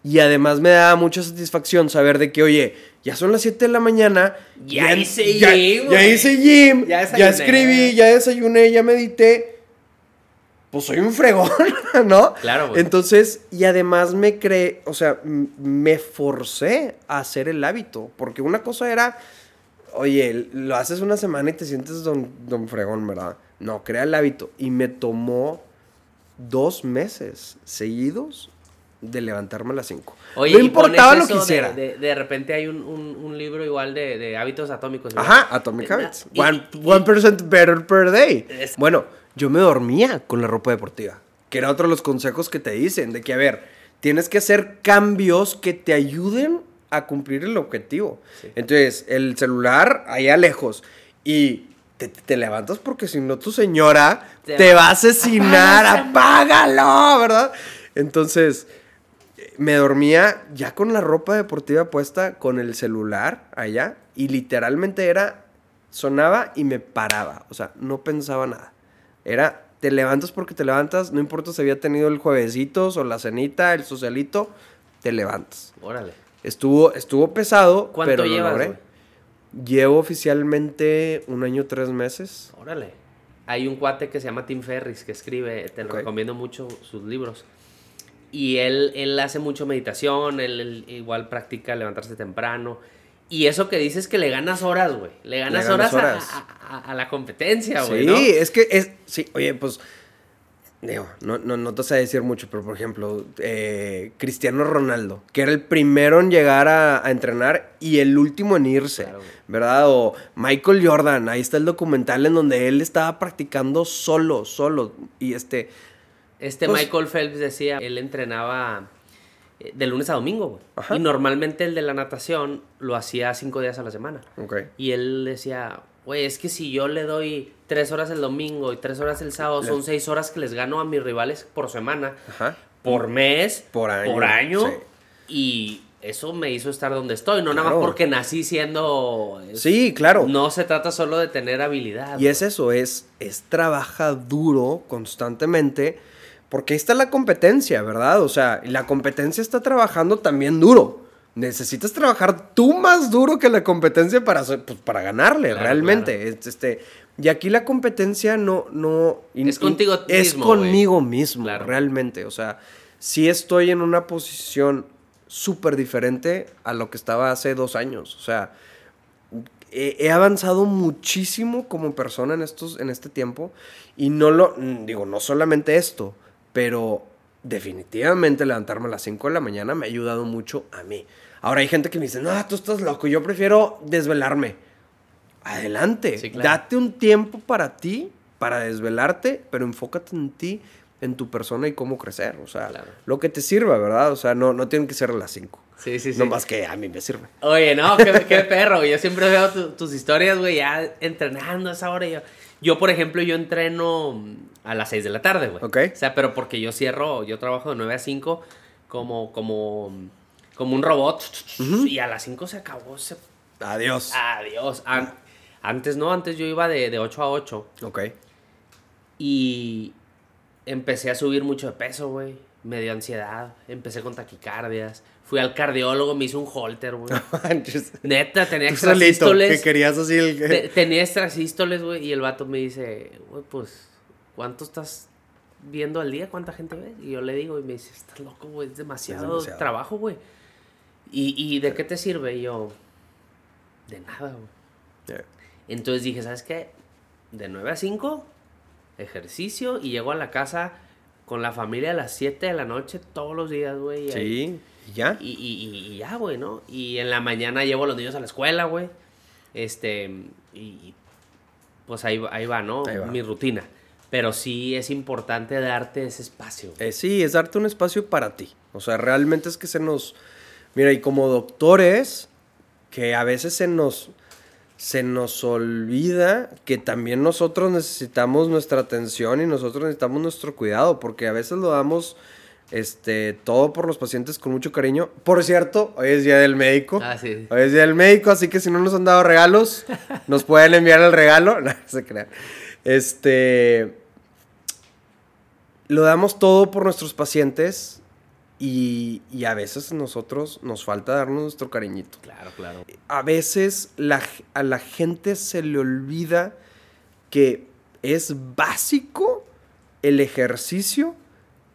Y además me da mucha satisfacción saber de que, oye, ya son las 7 de la mañana. Ya hice ya, gym, Ya hice gym. Ya Ya, escribí, ya desayuné, ya medité. Pues soy un fregón, (laughs) ¿no? Claro, güey. Entonces, y además me creé, o sea, me forcé a hacer el hábito. Porque una cosa era, oye, lo haces una semana y te sientes don, don fregón, ¿verdad? No, crea el hábito. Y me tomó dos meses seguidos de levantarme a las 5. Oye, no importaba lo que de- hiciera. De, de repente hay un, un- un libro igual de, de hábitos atómicos. ¿verdad? Ajá, Atomic Habits. y- One, y- one percent better per day. Es- Bueno, yo me dormía con la ropa deportiva. Que era otro de los consejos que te dicen. De que, a ver, tienes que hacer cambios que te ayuden a cumplir el objetivo. Sí. Entonces, el celular allá lejos. Y te, te levantas porque si no tu señora Te te, va- va a asesinar. ¡Apágalo! ¿Verdad? Entonces, me dormía ya con la ropa deportiva puesta, con el celular allá, y literalmente era, sonaba y me paraba, o sea, no pensaba nada. Era, te levantas porque te levantas, no importa si había tenido el juevesitos o la cenita, el socialito, te levantas. Órale. Estuvo, estuvo pesado, ¿Cuánto pero lo llevas, logré. güey? Llevo oficialmente un año, tres meses. Órale. Hay un cuate que se llama Tim Ferris que escribe, te lo recomiendo mucho sus libros. Y él, él hace mucho meditación, él, él igual practica levantarse temprano. Y eso que dices que le ganas horas, güey. Le ganas, ganas horas, a- horas. A, a- a la competencia, güey. Sí, ¿no? es que es. Sí, oye, pues. Digo, no, no, no te sé decir mucho, pero por ejemplo, eh, Cristiano Ronaldo, que era el primero en llegar a, a entrenar y el último en irse, Claro. ¿verdad? O Michael Jordan, ahí está el documental en donde él estaba practicando solo, solo. Y este. Este Pues- Michael Phelps decía, él entrenaba de lunes a domingo, güey. Y normalmente el de la natación lo hacía cinco días a la semana. Y él decía, güey, es que si yo le doy tres horas el domingo y tres horas el sábado, son seis horas que les gano a mis rivales por semana, Ajá. por mes, Por año, por año. sí. Y eso me hizo estar donde estoy, no nada más porque nací siendo... Sí, claro. No se trata solo de tener habilidad. Y es eso, es, es trabaja duro constantemente, porque ahí está la competencia, ¿verdad? O sea, la competencia está trabajando también duro. Necesitas trabajar tú más duro que la competencia para, pues, para ganarle, Claro, realmente. Es- Este, y aquí la competencia no... no Es contigo Es mismo, güey. conmigo mismo, Claro. realmente. O sea, sí estoy en una posición súper diferente a lo que estaba hace dos años. O sea, he, avanzado muchísimo como persona en, estos, en este tiempo. Y no lo, digo, no solamente esto, pero definitivamente levantarme a las 5 de la mañana me ha ayudado mucho a mí. Ahora hay gente que me dice, no, tú estás loco, yo prefiero desvelarme. Adelante, Sí, claro. date un tiempo para ti, para desvelarte, pero enfócate en ti, en tu persona y cómo crecer. O sea, Claro. lo que te sirva, ¿verdad? O sea, no, no tienen que ser a las 5. Sí, sí, sí. No más que a mí me sirve. Oye, no, qué, qué perro. Yo siempre veo tu- tus historias, güey, ya entrenando a esa hora. y Yo, yo, por ejemplo, yo entreno a las 6 de la tarde, güey. Ok. O sea, pero porque yo cierro, yo trabajo de 9 a 5 como, como, como un robot. Y a las 5 se acabó ese... Adiós. Adiós. An- antes no, antes yo iba de, de 8 a 8. Ok. Y empecé a subir mucho de peso, güey. Me dio ansiedad. Empecé con taquicardias. Fui al cardiólogo, me hizo un holter, güey. (laughs) Neta, tenía que extrasístoles. querías así el... Te- tenía extrasístoles, güey, y el vato me dice, güey, pues, ¿cuánto estás viendo al día? ¿Cuánta gente ves? Y yo le digo, y me dice, estás loco, güey, es demasiado, demasiado. trabajo, güey. ¿Y, ¿Y de qué te sirve? Y yo, de nada, güey. Entonces dije, ¿sabes qué? De 9 a 5, ejercicio, y llego a la casa con la familia a las 7 de la noche todos los días, güey. ahí- Sí, ¿y ya? y, y- y ya, güey, ¿no? Y en la mañana llevo a los niños a la escuela, güey. Este, y pues ahí, va- ahí va, ¿no? Ahí va. Mi rutina. Pero sí es importante darte ese espacio. Eh, sí, es darte un espacio para ti. O sea, realmente es que se nos... Mira, y como doctores, que a veces se nos, se nos olvida que también nosotros necesitamos nuestra atención y nosotros necesitamos nuestro cuidado, porque a veces lo damos este, todo por los pacientes con mucho cariño. Por cierto, hoy es Día del Médico. Ah, sí. Hoy es Día del Médico, así que si no nos han dado regalos, (laughs) nos pueden enviar el regalo. (laughs) No, no se crean. Este. Lo damos todo por nuestros pacientes Y, y a veces nosotros nos falta darnos nuestro cariñito. Claro, claro. A veces la a la gente se le olvida que es básico el ejercicio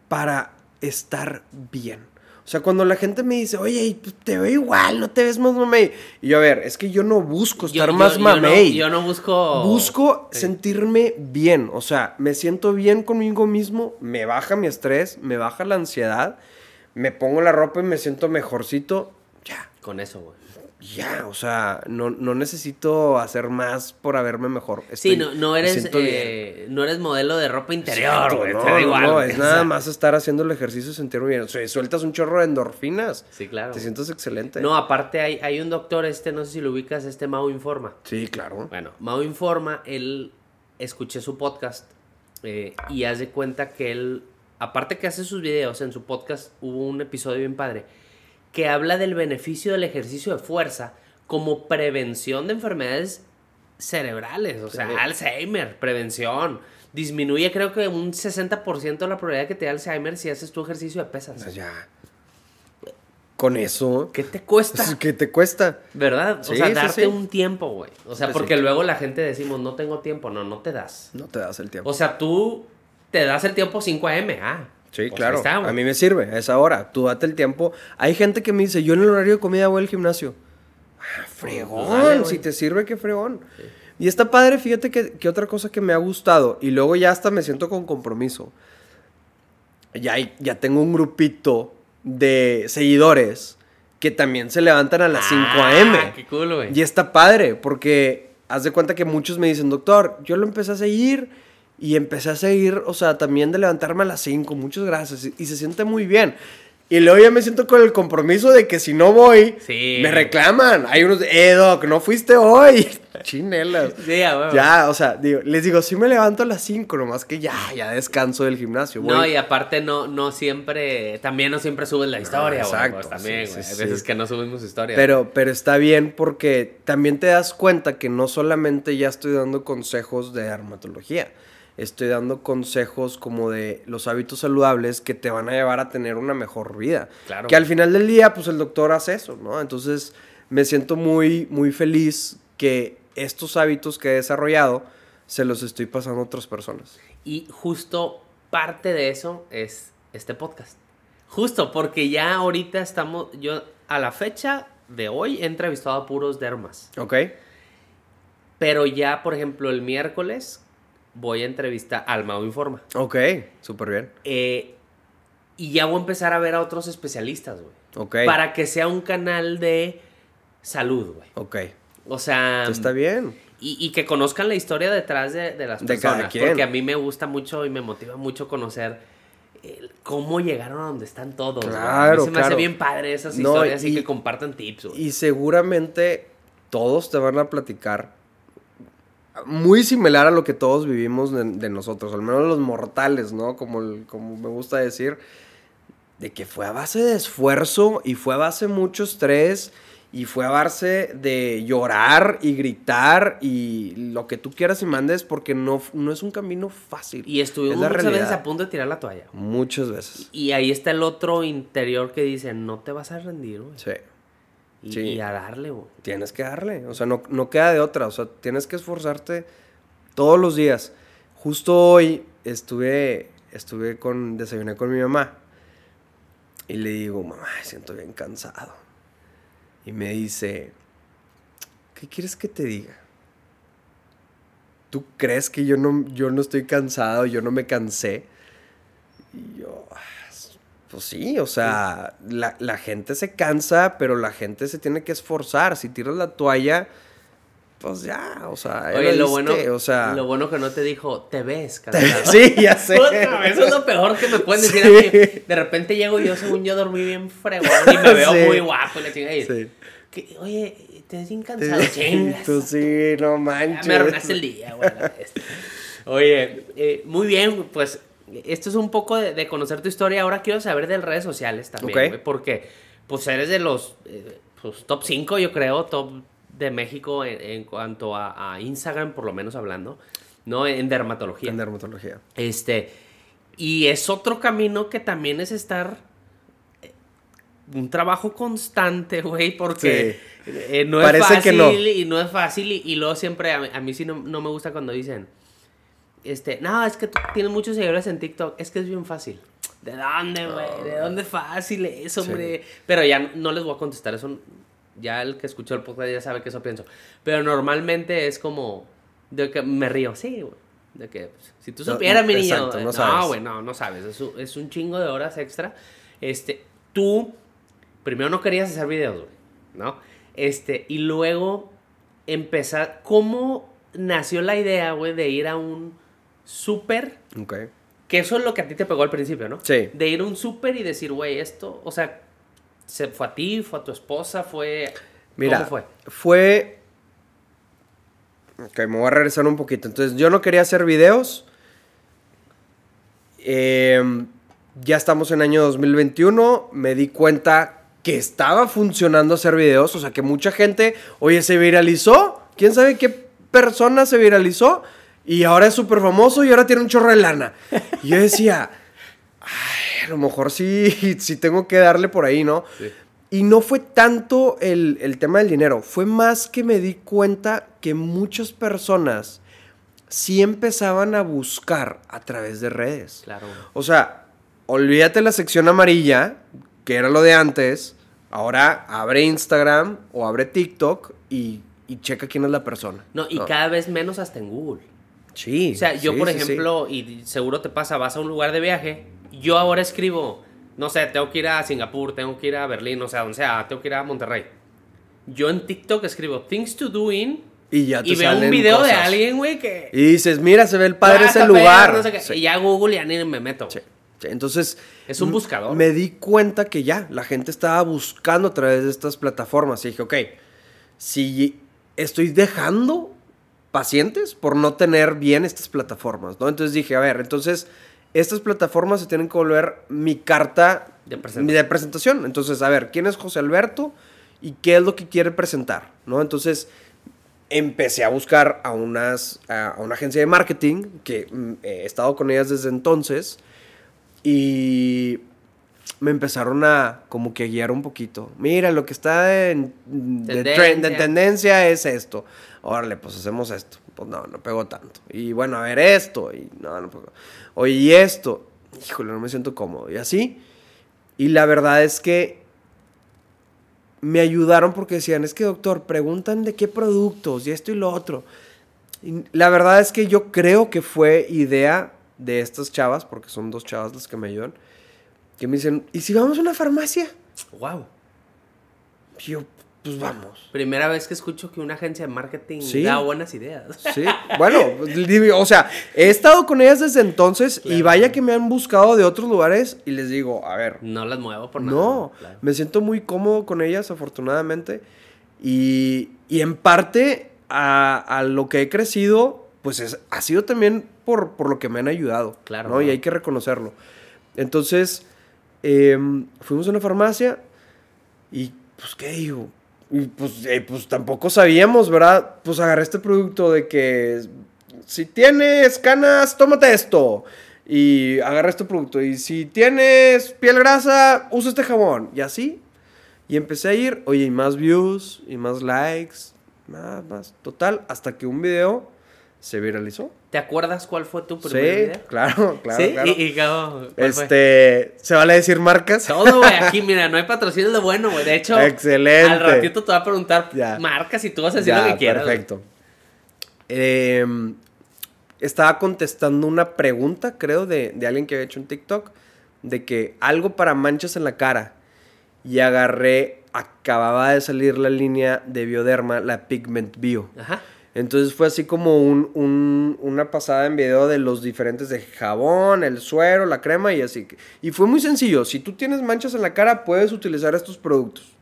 para estar bien. O sea, cuando la gente me dice, oye, te veo igual, no te ves más mamey. Y yo, a ver, es que yo no busco estar yo- más yo no- mamey. Yo no, busco. Busco Sí. sentirme bien, o sea, me siento bien conmigo mismo, me baja mi estrés, me baja la ansiedad, me pongo la ropa y me siento mejorcito, ya, Con eso, güey. Ya, o sea, no, no necesito hacer más por haberme mejor. Sí, no, no eres, eh, no eres modelo de ropa interior, güey. no, igual. no, es nada sea, más estar haciendo el ejercicio y sentirme bien. O sea, sueltas un chorro de endorfinas, Sí, claro. te sientes excelente. No, aparte hay, hay un doctor, este, no sé si lo ubicas, este Mau Informa. Sí, claro. Bueno, Mau Informa, él escuché su podcast eh, y haz de cuenta que él, aparte que hace sus videos en su podcast, hubo un episodio bien padre que habla del beneficio del ejercicio de fuerza como prevención de enfermedades cerebrales, o sea, Sí. Alzheimer, prevención. Disminuye creo que un 60% la probabilidad que te dé Alzheimer si haces tu ejercicio de O pesas. sea, ya. Con eso, ¿Qué te cuesta? (laughs) ¿qué te cuesta? ¿Verdad? Sí, o sea, sí, darte un tiempo, güey. O sea, porque luego la gente decimos, no tengo tiempo. No, no te das. No te das el tiempo. O sea, tú te das el tiempo 5 a.m. Ah. Sí, pues claro. está, a mí me sirve a esa hora. Tú date el tiempo. Hay gente que me dice, yo en el horario de comida voy al gimnasio. Ah, fregón. Pues dale, si te sirve, qué fregón. Y está padre, fíjate que, que otra cosa que me ha gustado. Y luego ya hasta me siento con compromiso. Ya, hay- ya tengo un grupito de seguidores que también se levantan a las 5 a.m. Ah, qué cool, güey. Y está padre, porque haz de cuenta que muchos me dicen, doctor, yo lo empecé a seguir y empecé a seguir, o sea, también de levantarme a las 5, muchas gracias, y, se siente muy bien. Y luego ya me siento con el compromiso de que si no voy, Sí. me reclaman. Hay unos, eh, doc, no fuiste hoy. (laughs) Chinelas. Sí, a huevo. Ya, o sea, digo, les digo, sí me levanto a las 5, nomás que ya, ya descanso del gimnasio. No, voy. y aparte no, no siempre, también no siempre subes la historia, güey. exacto, Pues también, sí, Hay veces que no subimos historia. Pero, pero está bien porque también te das cuenta que no solamente ya estoy dando consejos de dermatología, estoy dando consejos como de los hábitos saludables que te van a llevar a tener una mejor vida. Claro. Que al final del día, pues el doctor hace eso, ¿no? Entonces me siento muy, muy feliz que estos hábitos que he desarrollado se los estoy pasando a otras personas. Y justo parte de eso es este podcast. Justo porque ya ahorita estamos, yo a la fecha de hoy he entrevistado a puros dermas. ¿Ok? Pero ya, por ejemplo, el miércoles voy a entrevistar al Mau Informa. Ok, súper bien. Eh, y ya voy a empezar a ver a otros especialistas, güey. Ok. Para que sea un canal de salud, güey. Ok. O sea... Está bien. Y, y que conozcan la historia detrás de, de las De cada personas. quien. Porque a mí me gusta mucho y me motiva mucho conocer el- cómo llegaron a donde están todos. güey. A mí Claro, se me hace claro. bien padre esas No, historias y, y- que compartan tips, güey. Y seguramente todos te van a platicar muy similar a lo que todos vivimos de, de nosotros, al menos los mortales, ¿no? Como, el- como me gusta decir, de que fue a base de esfuerzo y fue a base de mucho estrés y fue a base de llorar y gritar y lo que tú quieras y mandes porque no, no es un camino fácil. Y estuvimos Es muchas veces realidad. a punto de tirar la toalla. Muchas veces. Y ahí está el otro interior que dice, no te vas a rendir, güey. Sí. Y, Sí. y a darle, güey. Tienes que darle, o sea, no, no queda de otra, o sea, tienes que esforzarte todos los días. Justo hoy estuve, estuve con, desayuné con mi mamá y le digo, mamá, me siento bien cansado. Y me dice, ¿qué quieres que te diga? ¿Tú crees que yo no, yo no estoy cansado, yo no me cansé? Y yo, "Ah, pues sí, o sea, la, la gente se cansa, pero la gente se tiene que esforzar. Si tiras la toalla, pues ya, o sea, Oye, lo bueno, o sea, lo bueno que no te dijo, te ves (laughs) cansado. (laughs) sí, ya sé. Puta, eso es lo peor que me pueden decir Sí. a mí. De repente llego yo, según yo, dormí bien fregón y me (laughs) veo Sí. muy guapo. Y chingada. y, Sí. que, Oye, te ves bien cansado, chingas. Tú sí, no Ya manches. me arruinaste el día, güey. Oye, eh, muy bien, pues esto es un poco de, de conocer tu historia. Ahora quiero saber de redes sociales también, porque pues eres de los eh, pues, top 5, yo creo, top de México en, en cuanto a, a Instagram, por lo menos hablando, ¿no? En dermatología. En dermatología. Este, y es otro camino que también es estar un trabajo constante, güey, porque Sí. eh, no es fácil no. y no es fácil y, luego siempre, a mí, a mí sí no, no me gusta cuando dicen, este, no, es que tú tienes muchos seguidores en TikTok, es que es bien fácil. ¿De dónde, güey? ¿De dónde es fácil Sí. hombre? Pero ya no, no les voy a contestar, eso ya el que escuchó el podcast ya sabe que eso pienso. Pero normalmente es como, de que me río, sí, güey. De que, pues, si tú No, supieras, mi niño. exacto, no no, sabes. güey, no, no sabes. Es un, es un chingo de horas extra. Este, tú, primero no querías hacer videos, güey, ¿no? Este, y luego empezar, ¿cómo nació la idea, güey, de ir a un súper? Ok. Que eso es lo que a ti te pegó al principio, ¿no? Sí. De ir a un súper y decir, güey, esto, o sea, ¿se fue a ti, fue a tu esposa, fue... Mira, ¿Cómo fue? fue. Ok, me voy a regresar un poquito. Entonces, yo no quería hacer videos. Em, ya estamos en año 2021. Me di cuenta que estaba funcionando hacer videos. O sea, que mucha gente, oye, se viralizó. ¿Quién sabe qué persona se viralizó? Y ahora es súper famoso y ahora tiene un chorro de lana. Y yo decía, ay, a lo mejor sí, sí tengo que darle por ahí, ¿no? Sí. Y no fue tanto el, el tema del dinero, fue más que me di cuenta que muchas personas sí empezaban a buscar a través de redes. Claro. O sea, olvídate la sección amarilla, que era lo de antes, ahora abre Instagram o abre TikTok y, y checa quién es la persona. No, y cada vez menos hasta en Google. Sí. O sea, yo, sí, por sí, sí. ejemplo, y seguro te pasa, vas a un lugar de viaje, yo ahora escribo, no sé, tengo que ir a Singapur, tengo que ir a Berlín, o sea, donde sea, tengo que ir a Monterrey. Yo en TikTok escribo things to do in Y ya te y veo un video de cosas. alguien, güey, que... Y dices, mira, se ve el padre ese lugar. no sé qué. Sí. Y ya Google ya ni me meto. Sí, sí, Entonces. Es un buscador. Me di cuenta que ya, la gente estaba buscando a través de estas plataformas. Y dije, ok, si estoy dejando pacientes por no tener bien estas plataformas, ¿no? Entonces dije, a ver, entonces estas plataformas se tienen que volver mi carta De presentación. de presentación. Entonces, a ver, ¿quién es José Alberto y qué es lo que quiere presentar, ¿no? Entonces empecé a buscar a, unas, a, una agencia de marketing que mm, he estado con ellas desde entonces y me empezaron a como que guiar un poquito. Mira, lo que está en, de, trend- de tendencia es esto. Órale, pues hacemos esto. Pues no, no pegó tanto. Y bueno, a ver esto. Y no, no pegó. Oye, y esto. Híjole, no me siento cómodo. Y así. Y la verdad es que me ayudaron porque decían, es que doctor, preguntan de qué productos y esto y lo otro. Y la verdad es que yo creo que fue idea de estas chavas, porque son dos chavas las que me ayudan, que me dicen, ¿y si vamos a una farmacia? Wow. Y yo, pues vamos. Primera vez que escucho que una agencia de marketing Sí. da buenas ideas. Sí, (laughs) bueno, o sea, he estado con ellas desde entonces y vaya que me han buscado de otros lugares y les digo, a ver, No las muevo por nada. No, claro. me siento muy cómodo con ellas, afortunadamente. Y, y en parte a, a lo que he crecido, pues es- ha sido también por, por lo que me han ayudado. Claro, ¿no? Y hay que reconocerlo. Entonces, em, fuimos a una farmacia y, pues, ¿qué digo? Y pues, eh, pues tampoco sabíamos, ¿verdad? Pues agarré este producto de que si tienes canas, tómate esto. Y agarré este producto. Y si tienes piel grasa, usa este jabón. Y así. Y empecé a ir, oye, y más views, y más likes, más, más. Total, hasta que un video se viralizó. ¿Te acuerdas cuál fue tu Sí, primer video? claro, claro, ¿Sí? claro. ¿Y, y cómo- cuál fue? este, ¿se vale decir marcas? Todo, güey. Aquí, (laughs) mira, no hay patrocinio de bueno, güey. De hecho, Excelente. al ratito te va a preguntar Ya. marcas y tú vas a decir lo que quieras. Perfecto. Em, estaba contestando una pregunta, creo, de, de alguien que había hecho un TikTok, de que algo para manchas en la cara. Y agarré, acababa de salir la línea de Bioderma, la Pigment Bio. Ajá. Entonces fue así como un- un- una pasada en video de los diferentes de jabón, el suero, la crema y así. Y fue muy sencillo. Si tú tienes manchas en la cara, puedes utilizar estos productos.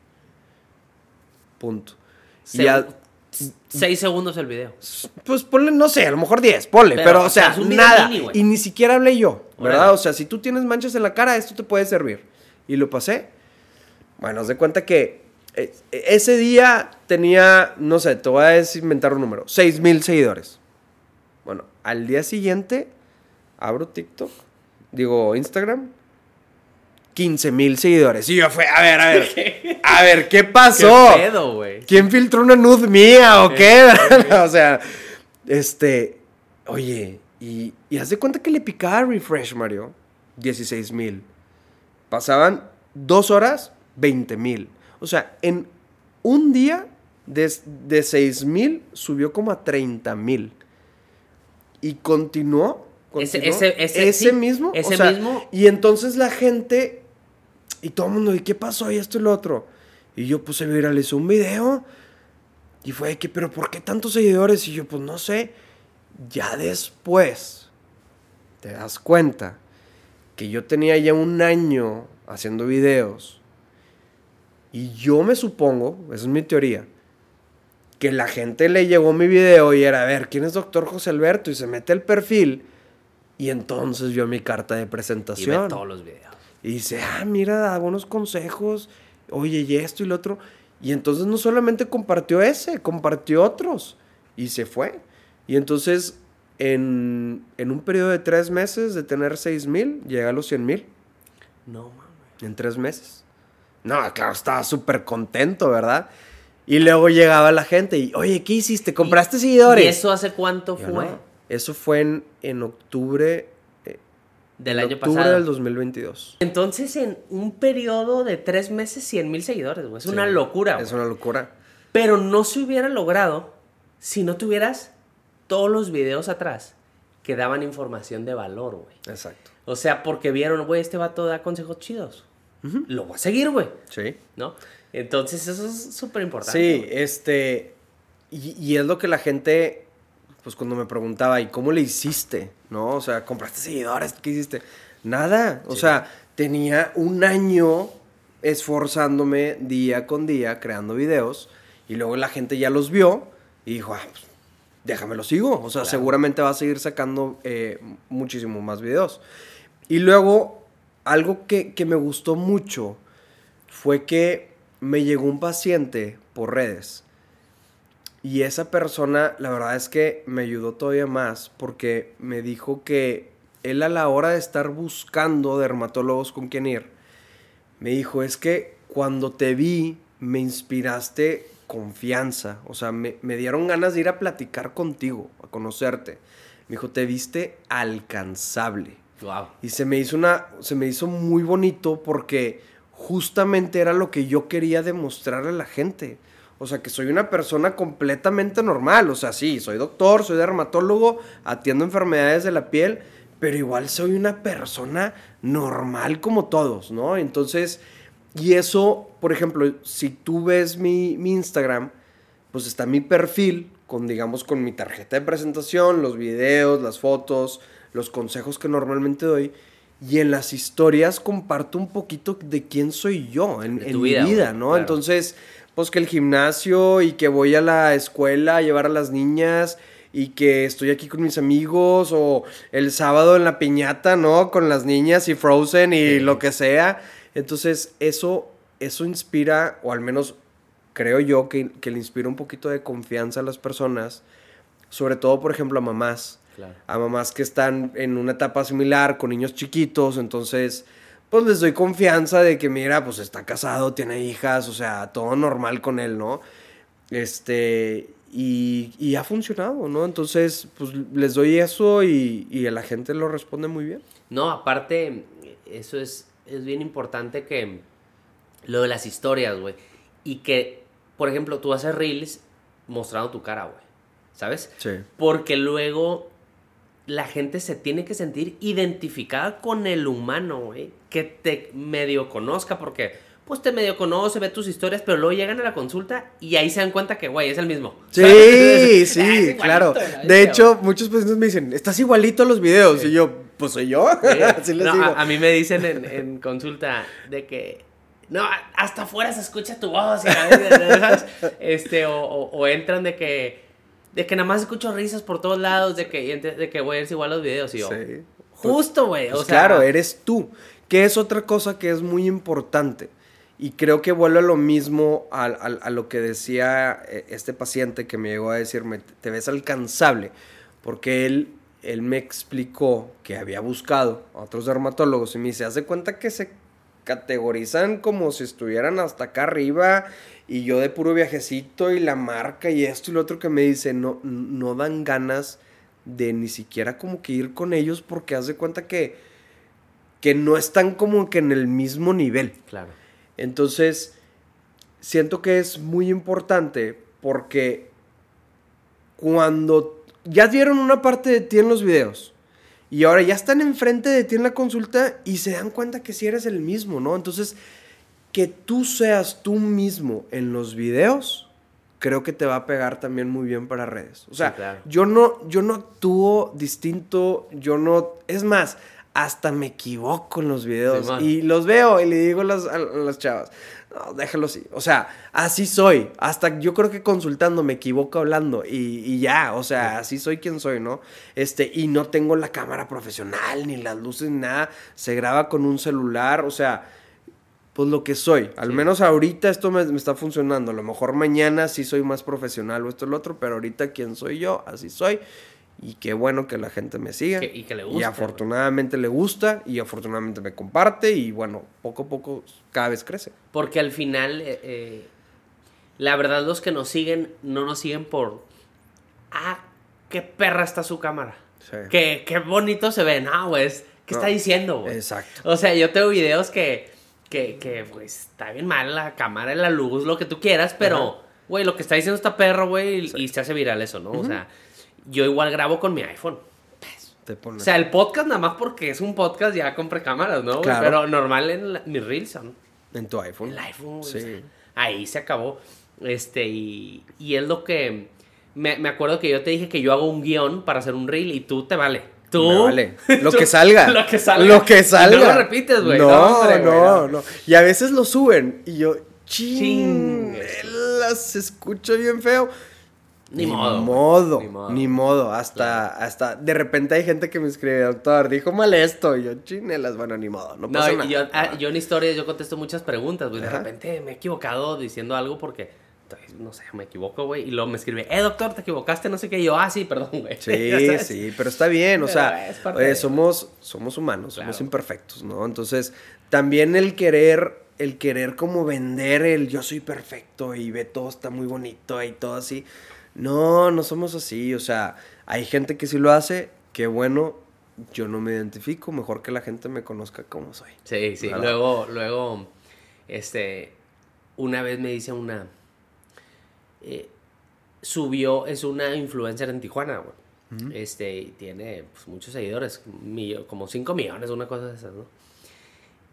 Punto. Y Seis segundos el video. pues ponle, no sé, a lo mejor 10, ponle, Pero, pero, o sea, nada. mini, y ni siquiera hablé yo, ¿verdad? O sea, si tú tienes manchas en la cara, esto te puede servir. Y lo pasé. Bueno, haz de cuenta que ese día tenía, no sé, te voy a inventar un número, 6 mil seguidores. Bueno, al día siguiente abro TikTok, digo Instagram, 15 mil seguidores. Y yo fue, a ver, a ver, (laughs) a ver, ¿qué pasó? ¿Qué pedo? ¿Quién filtró una nud mía o qué? (laughs) o sea, este, oye, y, y haz de cuenta que le picaba refresh, Mario, 16 mil. Pasaban dos horas, 20 mil. O sea, en un día de, de 6 mil subió como a 30 mil. Y continuó. Ese- continuó, ese- ese- sí, mismo. ese o sea, mismo. Y entonces la gente. Y todo el mundo, ¿y qué pasó? Y esto y lo otro. Y yo, pues se viralizó un video. Y fue que, ¿pero por qué tantos seguidores? Y yo, pues no sé. Ya después te das cuenta que yo tenía ya un año haciendo videos. Y yo me supongo, esa es mi teoría, que la gente le llegó mi video y era, a ver, ¿quién es doctor José Alberto? Y se mete el perfil y entonces vio mi carta de Y ve presentación. todos los videos. Y dice, ah, mira, da buenos consejos, oye, y esto y lo otro. Y entonces no solamente compartió ese, compartió otros. Y se fue. Y entonces, en, en un periodo de tres meses de tener seis mil, llega a los 100 mil. No, mames. En tres meses. No, claro, estaba súper contento, ¿verdad? Y luego llegaba la gente y, oye, ¿qué hiciste? ¿Compraste seguidores? ¿Y eso hace cuánto Yo, fue? "No". Eso fue en, en octubre, eh, Del en año octubre pasado. del 2022. Entonces, en un periodo de tres meses, 100 mil seguidores, güey. Es una locura, Es güey. una locura. Pero no se hubiera logrado si no tuvieras todos los videos atrás que daban información de valor, güey. Exacto. O sea, porque vieron, güey, este vato da consejos chidos. Lo voy a seguir, güey. Sí. ¿No? Entonces, eso es súper importante. Sí, güey. este. Y, y es lo que la gente, pues cuando me preguntaba, ¿y cómo le hiciste? ¿No? O sea, ¿compraste seguidores? ¿Qué hiciste? Nada. O Sí. sea, tenía un año esforzándome día con día creando videos. Y luego la gente ya los vio y dijo, ah, pues, déjame lo sigo. O sea, Claro. seguramente va a seguir sacando eh, muchísimo más videos. Y luego, algo que, que me gustó mucho fue que me llegó un paciente por redes. Y esa persona, la verdad es que me ayudó todavía más porque me dijo que él a la hora de estar buscando dermatólogos con quien ir, me dijo, es que cuando te vi, me inspiraste confianza. O sea, me, me dieron ganas de ir a platicar contigo, a conocerte. Me dijo, te viste alcanzable. Y se me hizo una. Se me hizo muy bonito porque justamente era lo que yo quería demostrarle a la gente. O sea, que soy una persona completamente normal. O sea, sí, soy doctor, soy dermatólogo, atiendo enfermedades de la piel, pero igual soy una persona normal como todos, ¿no? Entonces, y eso, por ejemplo, si tú ves mi Instagram, pues está mi perfil con, digamos, con mi tarjeta de presentación, los videos, las fotos, los consejos que normalmente doy. Y en las historias comparto un poquito de quién soy yo en, mi vida, ¿no? claro. Entonces, pues que el gimnasio y que voy a la escuela a llevar a las niñas y que estoy aquí con mis amigos o el sábado en la piñata, ¿no? Con las niñas y Frozen y Sí. lo que sea. Entonces, eso, eso inspira, o al menos creo yo que, que le inspira un poquito de confianza a las personas, sobre todo, por ejemplo, a mamás. Claro. A mamás que están en una etapa similar con niños chiquitos, entonces, pues les doy confianza de que, mira, pues está casado, tiene hijas, o sea, todo normal con él, ¿no? Este, y, y ha funcionado, ¿no? Entonces, pues les doy eso y, y a la gente lo responde muy bien. No, aparte, eso es, es bien importante que lo de las historias, güey. Y que, por ejemplo, tú haces reels mostrando tu cara, güey. ¿Sabes? Sí. Porque luego la gente se tiene que sentir identificada con el humano, güey. Que te medio conozca, porque pues te medio conoce, ve tus historias, pero luego llegan a la consulta y ahí se dan cuenta que, güey, es el mismo. Sí, sí, (laughs) igualito, claro. la De hecho, muchos pacientes me dicen, estás igualito a los videos. Sí. Y yo, pues soy yo. Sí. (laughs) Así les No, digo. a, a mí me dicen en, en consulta de que no, hasta afuera se escucha tu voz (laughs) este o, o- o entran de que de que nada más escucho risas por todos lados de que de que güey es igual los videos y yo Sí. justo güey Pues o sea claro, eres tú. Que es otra cosa que es muy importante. Y creo que vuelve a lo mismo a, a- a lo que decía eh, este paciente que me llegó a decirme, te ves alcanzable. Porque él, él me explicó que había buscado a otros dermatólogos y me dice, haz de cuenta que se categorizan como si estuvieran hasta acá arriba y yo de puro viajecito y la marca y esto y lo otro que me dice, no, no dan ganas de ni siquiera como que ir con ellos porque haz de cuenta que, que no están como que en el mismo nivel. Claro. Entonces, siento que es muy importante porque cuando ya dieron una parte de ti en los videos y ahora ya están enfrente de ti en la consulta y se dan cuenta que si eres el mismo, ¿no? Entonces, que tú seas tú mismo en los videos, creo que te va a pegar también muy bien para redes. O sea, Sí, claro. yo no yo no actúo distinto, yo no, es más, hasta me equivoco en los videos y los veo y le digo a las, a las chavas, no, déjalo así. O sea, así soy. Hasta yo creo que consultando me equivoco hablando y, y ya, o sea, así soy quien soy, ¿no? Este, y no tengo la cámara profesional, ni las luces, ni nada. Se graba con un celular, o sea, pues lo que soy. Al Sí. menos ahorita esto me, me está funcionando. A lo mejor mañana sí soy más profesional o esto o lo otro, pero ahorita quien soy yo, así soy. Y qué bueno que la gente me siga. Que- y que le Y guste, afortunadamente le gusta y afortunadamente me comparte y bueno, poco a poco cada vez crece. Porque al final, eh, eh, la verdad, los que nos siguen, no nos siguen por. Ah, qué perra está su cámara. Sí. Qué, qué bonito se ve. No, güey. ¿Qué No. está diciendo, güey? Exacto. O sea, yo tengo videos que, que, que, pues, está bien mal la cámara, la luz, lo que tú quieras, pero, güey, lo que está diciendo está perro, güey, y- y se hace viral eso, ¿no? O sea, yo igual grabo con mi iPhone. O sea, el podcast nada más porque es un podcast ya compré cámaras, ¿no? Claro. Pero normal en la- mis reels son en tu iPhone. el iPhone, Sí. o sea, ahí se acabó. Este, y, y es lo que. Me, me acuerdo que yo te dije que yo hago un guion para hacer un reel y tú te vale. Tú. Me vale. (laughs) Lo tú- que salga. (laughs) Lo que salga. Lo que Y salga. no lo repites, güey. No, No, hombre, güey, no, no. no. Y a veces lo suben y yo, ching, Ching. las escucho bien feo. Ni modo, Ni modo. ni modo. Hasta, hasta, de repente hay gente que me escribe, doctor, dijo mal esto. Y yo, chinelas, bueno, ni modo, no No, pasa nada. yo, ah, yo en historias yo contesto muchas preguntas, güey. De repente me he equivocado diciendo algo porque, no sé, me equivoco, güey. Y luego me escribe, eh, doctor, te equivocaste, no sé qué. Y yo, ah, sí, perdón, güey. (laughs) Sí, sí, pero está bien, o Pero sea, oye, de- somos, somos humanos, somos imperfectos, ¿no? Entonces, también el querer, el querer como vender el yo soy perfecto y ve todo está muy bonito y todo así. No, no somos así, o sea, hay gente que sí lo hace, qué bueno, yo no me identifico, mejor que la gente me conozca como soy. Sí, sí. ¿Verdad? Luego, luego, este, una vez me dice una, eh, subió, es una influencer en Tijuana, güey. Este, y tiene pues, muchos seguidores, millo- como 5 millones, una cosa de esas, ¿no?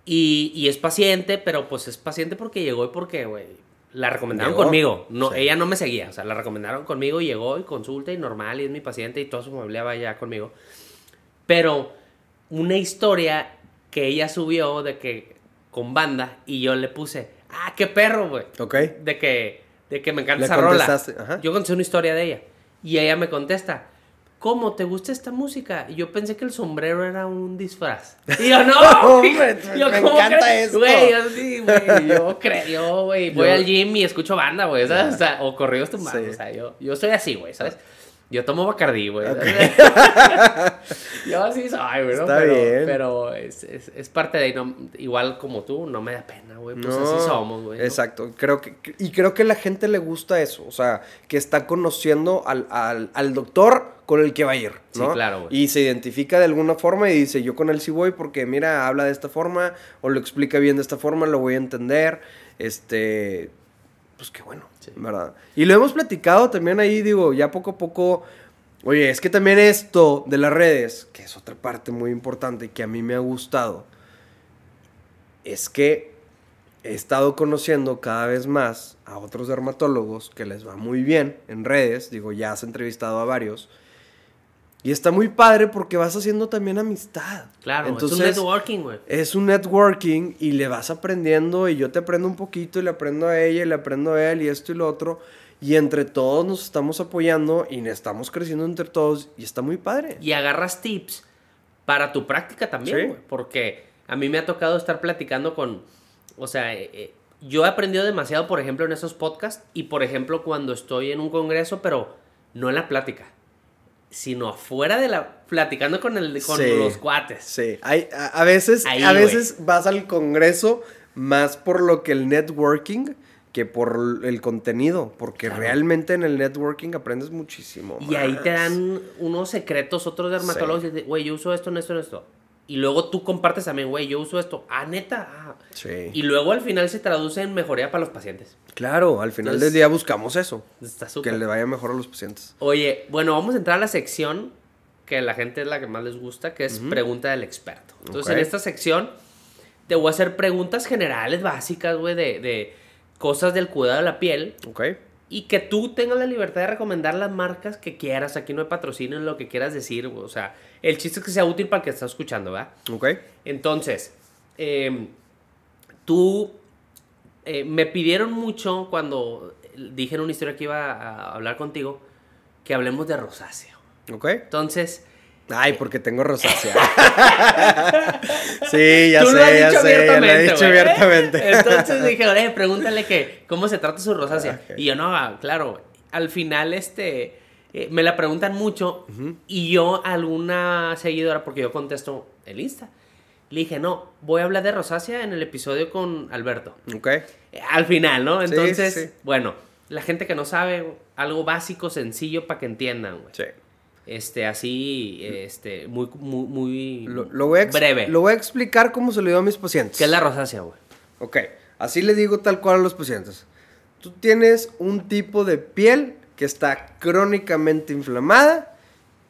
Y, y es paciente, pero pues es paciente porque llegó y porque, güey, la recomendaron Llegó. conmigo. No, Sí. Ella no me seguía, o sea, la recomendaron conmigo y llegó y consulta y normal y es mi paciente y todo su familia va ya conmigo. Pero una historia que ella subió de que con banda y yo le puse, ah, qué perro, güey. ¿Ok? De que, de que me encanta Le esa rola. ajá. Yo conté una historia de ella y ella me contesta, ¿cómo te gusta esta música? Y yo pensé que el sombrero era un disfraz. (laughs) Y yo, no, (laughs) Hombre, güey". Yo, me "¿Cómo encanta crees?". esto. Güey, yo sí, güey. Yo (laughs) creo, güey. Voy Yo- al gym y escucho banda, güey. ¿sabes? O, sea, o corridos tumbados. Sí. O sea, yo, yo soy así, güey, ¿sabes? Yo tomo Bacardí, güey. (laughs) yo así soy, güey. Está pero, bien. Pero es, es, es parte de ahí. no- igual como tú, no me da pena, güey. Pues No, así somos, güey. ¿no? Exacto, creo que, y creo que a la gente le gusta eso, o sea, que está conociendo al, al, al doctor con el que va a ir, Sí, ¿no? claro, güey. Y se identifica de alguna forma y dice, yo con él sí voy porque, mira, habla de esta forma, o lo explica bien de esta forma, lo voy a entender, este, pues qué bueno, ¿verdad? Y lo hemos platicado también ahí, digo, ya poco a poco, oye, es que también esto de las redes, que es otra parte muy importante que a mí me ha gustado, es que he estado conociendo cada vez más a otros dermatólogos que les va muy bien en redes, digo, ya has entrevistado a varios, y está muy padre porque vas haciendo también amistad. Claro, Entonces, es un networking, güey. es un networking y le vas aprendiendo y yo te aprendo un poquito y le aprendo a ella y le aprendo a él y esto y lo otro. Y entre todos nos estamos apoyando y estamos creciendo entre todos y está muy padre. Y agarras tips para tu práctica también, Sí. güey. Porque a mí me ha tocado estar platicando con. O sea, eh, eh, yo he aprendido demasiado, por ejemplo, en esos podcasts. Y por ejemplo, cuando estoy en un congreso, pero no en la plática. Sino afuera de la. platicando con, el, con Sí. los cuates. Sí, hay, a, a veces, Ahí, a veces vas al congreso más por lo que el networking que por el contenido, porque Claro. realmente en el networking aprendes muchísimo. Y ahí te dan unos secretos, otros dermatólogos, güey, yo uso esto, esto, esto. Y luego tú compartes también, güey, yo uso esto. Ah, neta. Ah. Sí. Y luego al final se traduce en mejoría para los pacientes. Claro, al final Entonces- del día buscamos eso, Está que súper. le vaya mejor a los pacientes. Oye, bueno, vamos a entrar a la sección que la gente es la que más les gusta, que es pregunta del experto. Entonces, en esta sección te voy a hacer preguntas generales, básicas, güey, de, de cosas del cuidado de la piel. ¿Ok? Y que tú tengas la libertad de recomendar las marcas que quieras. Aquí no hay patrocinio, lo que quieras decir. O sea, el chiste es que sea útil para el que está escuchando, ¿verdad? ¿Ok? Entonces, em, tú eh, me pidieron mucho cuando dije en una historia que iba a hablar contigo que hablemos de rosácea. ¿Ok? Entonces, Ay, porque tengo rosácea. (laughs) sí, ya tú sé, lo has ya dicho sé, ya lo he abiertamente. dicho abiertamente. Entonces dije, oye, pregúntale que cómo se trata su rosácea. Ok. Y yo, no, ah, claro, al final, este, eh, me la preguntan mucho y yo a alguna seguidora, porque yo contesto el Insta, le dije, no, voy a hablar de rosácea en el episodio con Alberto. ¿Ok? Eh, Al final, ¿no? Entonces, sí, sí. bueno, la gente que no sabe, algo básico, sencillo para que entiendan, güey. Sí. Este, así, este, muy, muy, muy Lo, lo voy a ex- breve. Lo voy a explicar cómo se lo digo a mis pacientes. ¿Qué es la rosácea, güey? Ok, así le digo tal cual a los pacientes. Tú tienes un tipo de piel que está crónicamente inflamada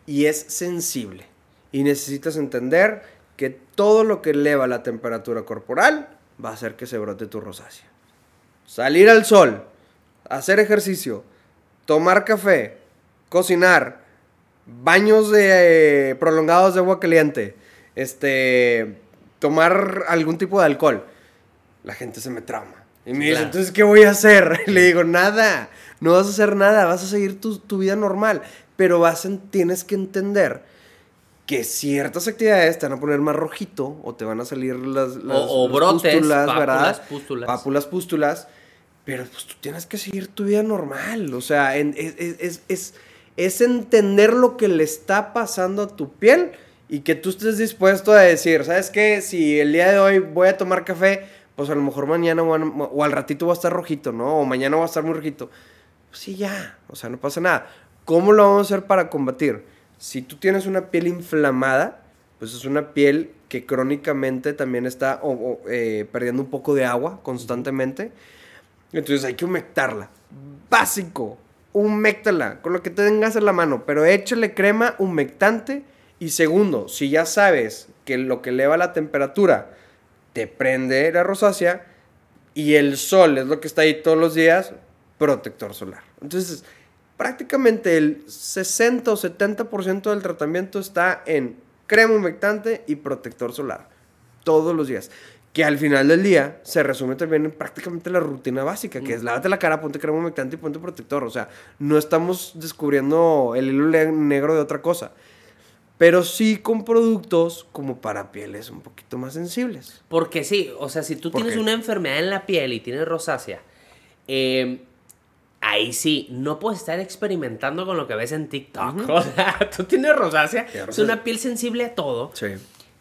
y es sensible. Y necesitas entender que todo lo que eleva la temperatura corporal va a hacer que se brote tu rosácea. Salir al sol, hacer ejercicio, tomar café, cocinar, baños de, eh, prolongados de agua caliente, este, tomar algún tipo de alcohol, la gente se me trauma. Y me dice, entonces, ¿qué voy a hacer? (laughs) Le digo, nada, no vas a hacer nada, vas a seguir tu, tu vida normal, pero vas en- tienes que entender que ciertas actividades te van a poner más rojito o te van a salir las, las- o las brotes, pústulas, pápulas, ¿verdad? pústulas. Pápulas, pústulas. Pero pues tú tienes que seguir tu vida normal. O sea, en- es, es- es- es- entender lo que le está pasando a tu piel y que tú estés dispuesto a decir, ¿sabes qué? Si el día de hoy voy a tomar café, pues a lo mejor mañana o al ratito va a estar rojito, ¿no? O mañana va a estar muy rojito. Pues sí, ya. O sea, no pasa nada. ¿Cómo lo vamos a hacer para combatir? Si tú tienes una piel inflamada, pues es una piel que crónicamente también está o- o, eh, perdiendo un poco de agua constantemente. Entonces hay que humectarla. Básico. Humectala con lo que tengas en la mano. Pero échale crema humectante. Y segundo, si ya sabes que lo que eleva la temperatura te prende la rosácea y el sol es lo que está ahí todos los días, protector solar. Entonces, prácticamente el 60 o 70% del tratamiento está en crema humectante y protector solar. Todos los días. Que al final del día se resume también en prácticamente la rutina básica, que es lávate la cara, ponte crema humectante y ponte protector. O sea, no estamos descubriendo el hilo negro de otra cosa. Pero sí con productos como para pieles un poquito más sensibles. Porque sí, o sea, si tú ¿Por tienes qué? una enfermedad en la piel y tienes rosácea, eh, ahí sí, no puedes estar experimentando con lo que ves en TikTok. (laughs) O sea, tú tienes rosácea, es una piel sensible a todo. Sí.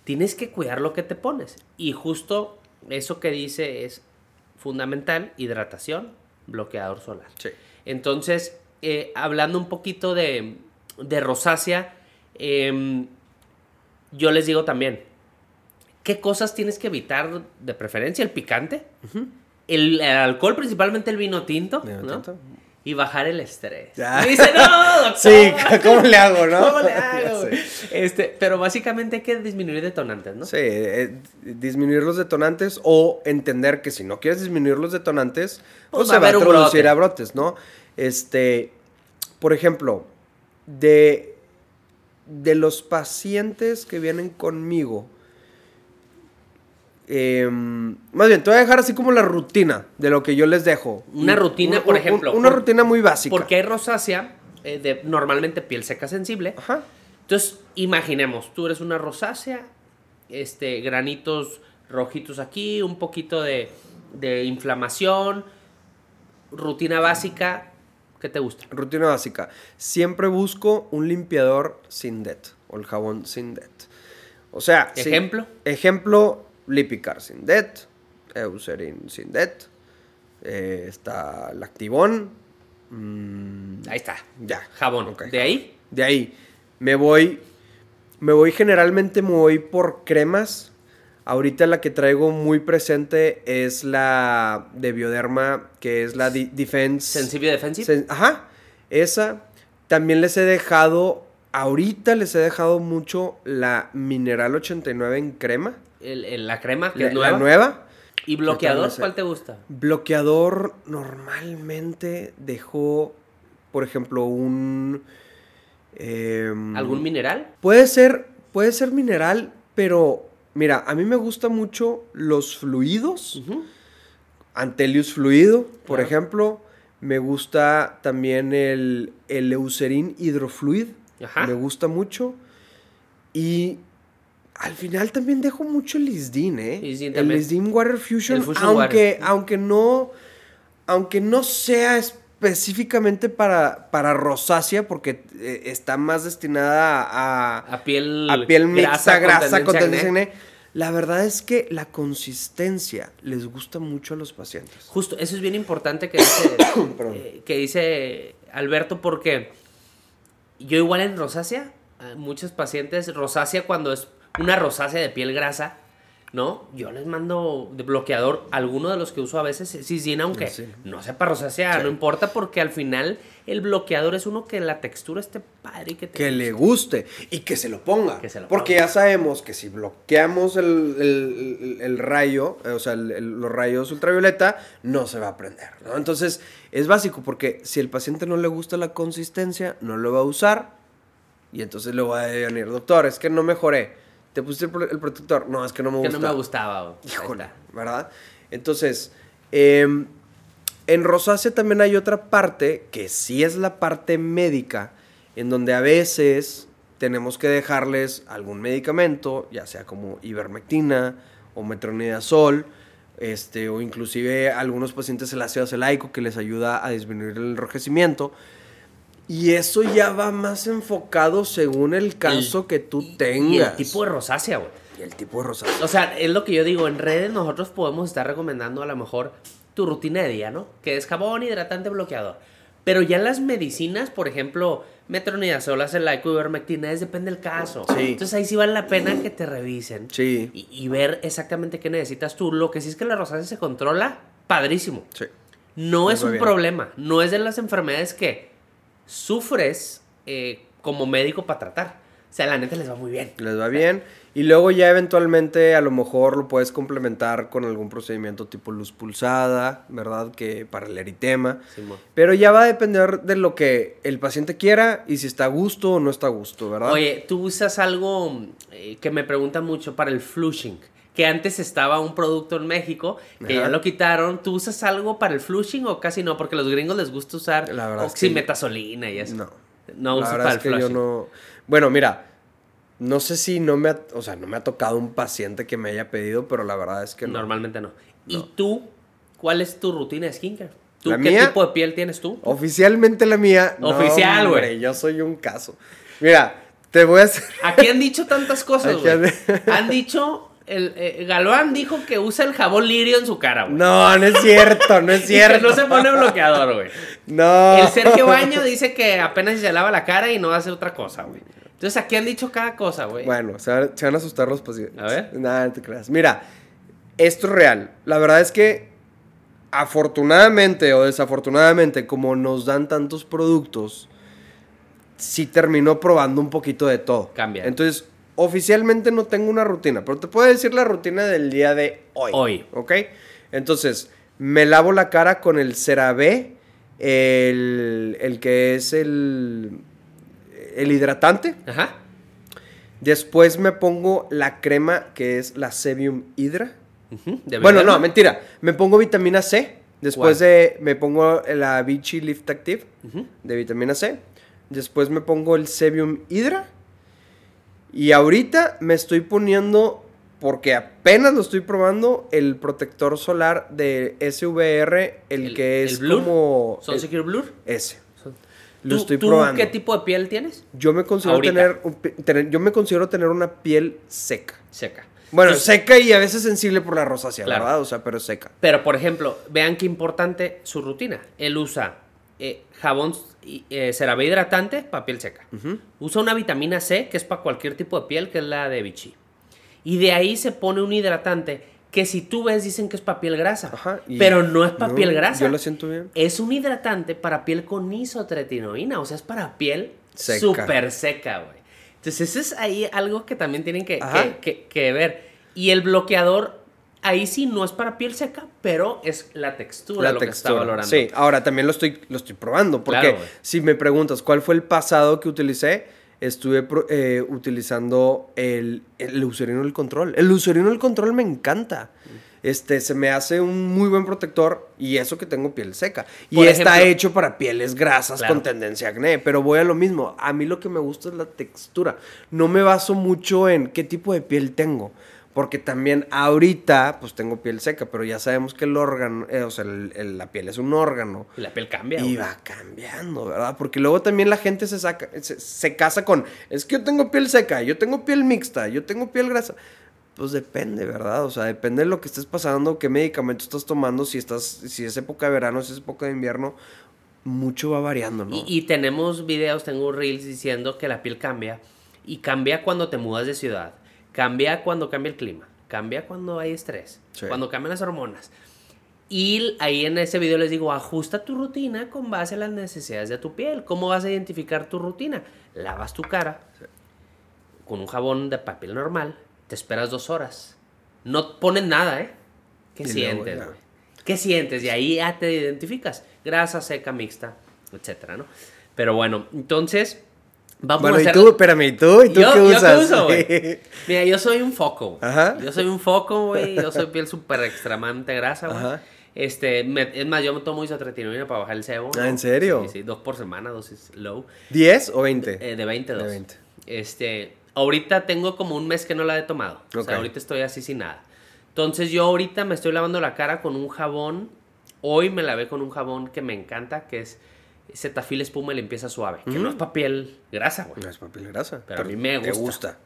Tienes que cuidar lo que te pones. Y justo eso que dice es fundamental, hidratación, bloqueador solar. Sí. Entonces, eh, hablando un poquito de, de rosácea, em, yo les digo también, ¿qué cosas tienes que evitar de preferencia? El picante, el, el alcohol, principalmente el vino tinto, Vino ¿no? tinto. Y bajar el estrés. Ya. Y dice, no, (laughs) doctor. Sí, ¿cómo le hago, no? ¿Cómo le hago. (laughs) Este, pero básicamente hay que disminuir detonantes, ¿no? Sí, eh, disminuir los detonantes o entender que si no quieres disminuir los detonantes, Pues pues, va se va a introducir brote. a brotes, ¿no? Este, por ejemplo, de, de los pacientes que vienen conmigo, em, más bien, te voy a dejar así como la rutina de lo que yo les dejo. Una rutina, por ejemplo, Una por- rutina muy básica. Porque hay rosácea, eh, de, normalmente piel seca sensible. Ajá. Entonces, imaginemos, tú eres una rosácea, este, granitos rojitos aquí, un poquito de, de inflamación, rutina básica, ¿Qué te gusta? Rutina básica. Siempre busco un limpiador sin det o el jabón sin det. O sea, ¿Ejemplo? ejemplo, Lipicar sin det, Eucerin sin det, eh, está Lactivón. mm, Ahí está. ya. Jabón. Ok, ¿De jabón. ahí? De ahí me voy, me voy generalmente me voy por cremas. Ahorita la que traigo muy presente es la de Bioderma, que es la Defense. Sensibio Defensive. Sen- Ajá, esa. También les he dejado, ahorita les he dejado mucho la Mineral 89 en crema. El- el- la crema, que La, es la nueva. nueva. ¿Y bloqueador? ¿Cuál te gusta? Bloqueador normalmente dejo, por ejemplo, un... em, ¿Algún mineral? Puede ser, puede ser mineral, pero mira, a mí me gustan mucho los fluidos. Antelius fluido, por Claro. ejemplo. Me gusta también el, el Eucerin hidrofluid. Ajá. Me gusta mucho. Y al final también dejo mucho el Lisdin, ¿eh? Lisdin el. Lisdin Water Fusion. Aunque, Water. aunque no. Aunque no sea específicamente para, para rosácea, porque eh, está más destinada a, A piel, a piel mixta, grasa, con tendencia acné. La verdad es que la consistencia les gusta mucho a los pacientes. Justo, eso es bien importante que dice, (coughs) eh, que dice Alberto, porque yo igual en rosácea, muchos pacientes, rosácea cuando es una rosácea de piel grasa, ¿no? Yo les mando de bloqueador, alguno de los que uso a veces, aunque Sí. no sepa rosácea, no importa, porque al final el bloqueador es uno que la textura esté padre y que te Que le guste y que se lo ponga. Que se lo Porque ponga. ya sabemos que si bloqueamos el, el- el- el rayo, eh, o sea, los rayos ultravioleta, no se va a prender. ¿no? Entonces, es básico porque si el paciente no le gusta la consistencia, no lo va a usar. Y entonces le va a venir, doctor, es que no mejoré. ¿Te pusiste el, pro- el protector? No, es que no me que gusta. no me gustaba. Híjole. ¿verdad? Entonces, em, en rosácea también hay otra parte que sí es la parte médica, en donde a veces tenemos que dejarles algún medicamento, ya sea como ivermectina o metronidazol, este, o inclusive a algunos pacientes el ácido acelaico que les ayuda a disminuir el enrojecimiento. Y eso ya va más enfocado según el caso que tú tengas. Y el tipo de rosácea, güey. Y el tipo de rosácea. O sea, es lo que yo digo, en redes nosotros podemos estar recomendando a lo mejor tu rutina de día, ¿no? Que es jabón, hidratante, bloqueador. Pero ya las medicinas, por ejemplo, metronidazol, acelaico, ivermectina, es depende del caso. Sí. Entonces ahí sí vale la pena que te revisen. Sí. Y, y ver exactamente qué necesitas tú. Lo que sí es que la rosácea se controla, padrísimo. Sí. No es un bien. problema. No es de las enfermedades que sufres eh, como médico para tratar. O sea, la neta les va muy bien. les va bien. Y luego ya eventualmente a lo mejor lo puedes complementar con algún procedimiento tipo luz pulsada, ¿verdad? Que para el eritema. Pero ya va a depender de lo que el paciente quiera y si está a gusto o no está a gusto, ¿verdad? Oye, tú usas algo eh, que me preguntan mucho para el flushing. Que antes estaba un producto en México, que Ajá. ya lo quitaron. ¿Tú usas algo para el flushing o casi no? Porque a los gringos les gusta usar es que- oximetazolina y eso. No. No usas para es el que yo flushing. no... Bueno, mira, no sé si no me ha, o sea, no me ha tocado un paciente que me haya pedido, pero la verdad es que no. Normalmente no. ¿Y No. tú? ¿Cuál es tu rutina de skincare? ¿Tú La qué mía- tipo de piel tienes tú? Oficialmente la mía. no, Oficial, güey. hombre, Yo soy un caso. Mira, te voy a hacer. Aquí han dicho tantas cosas, (laughs) güey. han- Han dicho... El, eh, Galván dijo que usa el jabón lirio en su cara, güey. No, no es cierto, no es (laughs) Y que cierto. no se pone bloqueador, güey. No. El Sergio Baño dice que apenas se lava la cara y no hace otra cosa, güey. Entonces aquí han dicho cada cosa, güey. Bueno, se van, se van a asustar los pacientes. A ver. Nada, no te creas. Mira, esto es real. La verdad es que, afortunadamente o desafortunadamente, como nos dan tantos productos, sí termino probando un poquito de todo. Cambia. Entonces, oficialmente no tengo una rutina, pero te puedo decir la rutina del día de hoy. Hoy. ¿Ok? Entonces, me lavo la cara con el CeraVe, el, el que es el, el hidratante. Ajá. Después me pongo la crema que es la Sebium Hydra. De Bueno, no, mentira. Me pongo vitamina C. Después ¿Cuál? de. Me pongo la Vichy Lift Active de vitamina C. Después me pongo el Sebium Hydra. Y ahorita me estoy poniendo, porque apenas lo estoy probando, el protector solar de SVR, el, El- que el es Blur. como. ¿Son Secure Blur? ese. Lo ¿Tú, estoy tú probando. qué tipo de piel tienes? Yo me considero tener, yo me considero tener una piel seca. Seca. Bueno, Entonces, seca y a veces sensible por la rosácea, Claro. ¿verdad? O sea, pero seca. Pero, por ejemplo, vean qué importante su rutina. Él usa eh, jabón eh, CeraVe hidratante para piel seca. Usa una vitamina C, que es para cualquier tipo de piel, que es la de Vichy. Y de ahí se pone un hidratante que si tú ves dicen que es para piel grasa. Ajá, pero no es para no, piel grasa. yo lo siento bien. Es un hidratante para piel con isotretinoína. O sea, es para piel súper seca, güey. Entonces, eso es ahí algo que también tienen que, Ajá. que- que- que ver. Y el bloqueador, ahí sí no es para piel seca, pero es la textura lo que está valorando. Sí, ahora también lo estoy, lo estoy probando. Porque Claro, si me preguntas cuál fue el pasado que utilicé, estuve eh, utilizando el, el Eucerino del Control. El Eucerino del Control me encanta. Este, se me hace un muy buen protector y eso que tengo piel seca. Y Por está ejemplo- hecho para pieles grasas Claro. con tendencia a acné. Pero voy a lo mismo. A mí lo que me gusta es la textura. No me baso mucho en qué tipo de piel tengo. Porque también ahorita, pues tengo piel seca, pero ya sabemos que el órgano, eh, o sea, el- el- la piel es un órgano. Y la piel cambia. Y va cambiando, ¿verdad? Porque luego también la gente se saca, se, se casa con, es que yo tengo piel seca, yo tengo piel mixta, yo tengo piel grasa. Pues depende, ¿verdad? O sea, depende de lo que estés pasando, qué medicamento estás tomando, si estás, si es época de verano, si es época de invierno, mucho va variando, ¿no? Y, y tenemos videos, tengo reels diciendo que la piel cambia. Y cambia cuando te mudas de ciudad. Cambia cuando cambia el clima. Cambia cuando hay estrés. Sí. Cuando cambian las hormonas. Y ahí en ese video les digo, ajusta tu rutina con base a las necesidades de tu piel. ¿Cómo vas a identificar tu rutina? Lavas tu cara con un jabón de papel normal. Te esperas dos horas. No pones nada, ¿eh? ¿Qué Y sientes, güey? ¿Qué sientes? Y ahí ya te identificas. Grasa, seca, mixta, etcétera, ¿no? Pero bueno, entonces vamos bueno, a y hacer... tú, espérame, ¿y tú? ¿Y tú yo, qué yo usas? uso, güey. (laughs) Mira, yo soy un foco. Ajá. Yo soy un foco, güey. Yo soy piel súper extremadamente grasa, güey. Ajá. Este, me- es más, yo me tomo isotretinoína para bajar el sebo. Ah, ¿no? ¿en serio? Sí, sí, dos por semana, dosis low. ¿10 o 20? Eh, de 22. De 20. Este, ahorita tengo como un mes que no la he tomado. O Ok. sea, ahorita estoy así sin nada. Entonces yo ahorita me estoy lavando la cara con un jabón. Hoy me lavé con un jabón que me encanta, que es Cetaphil espuma y limpieza suave. Que no es para piel grasa, güey. No es papel grasa. Pero a mí me Te gusta. gusta.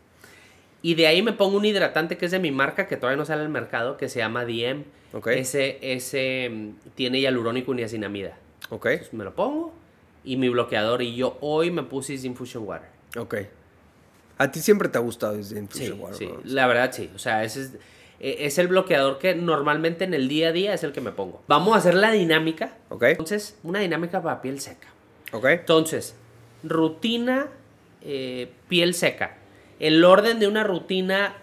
Y de ahí me pongo un hidratante que es de mi marca, que todavía no sale al mercado, que se llama DM. Ok. Ese, ese mm, tiene hialurónico y niacinamida. Ok, Entonces me lo pongo y mi bloqueador. Y yo hoy me puse Infusion Water. ok. A ti siempre te ha gustado desde Sí, Infusion Water, sí, ¿no? la verdad sí. O sea, ese es, eh, es el bloqueador que normalmente en el día a día es el que me pongo. Vamos a hacer la dinámica. Ok, Entonces, una dinámica para piel seca. ok. Entonces, rutina eh, piel seca. El orden de una rutina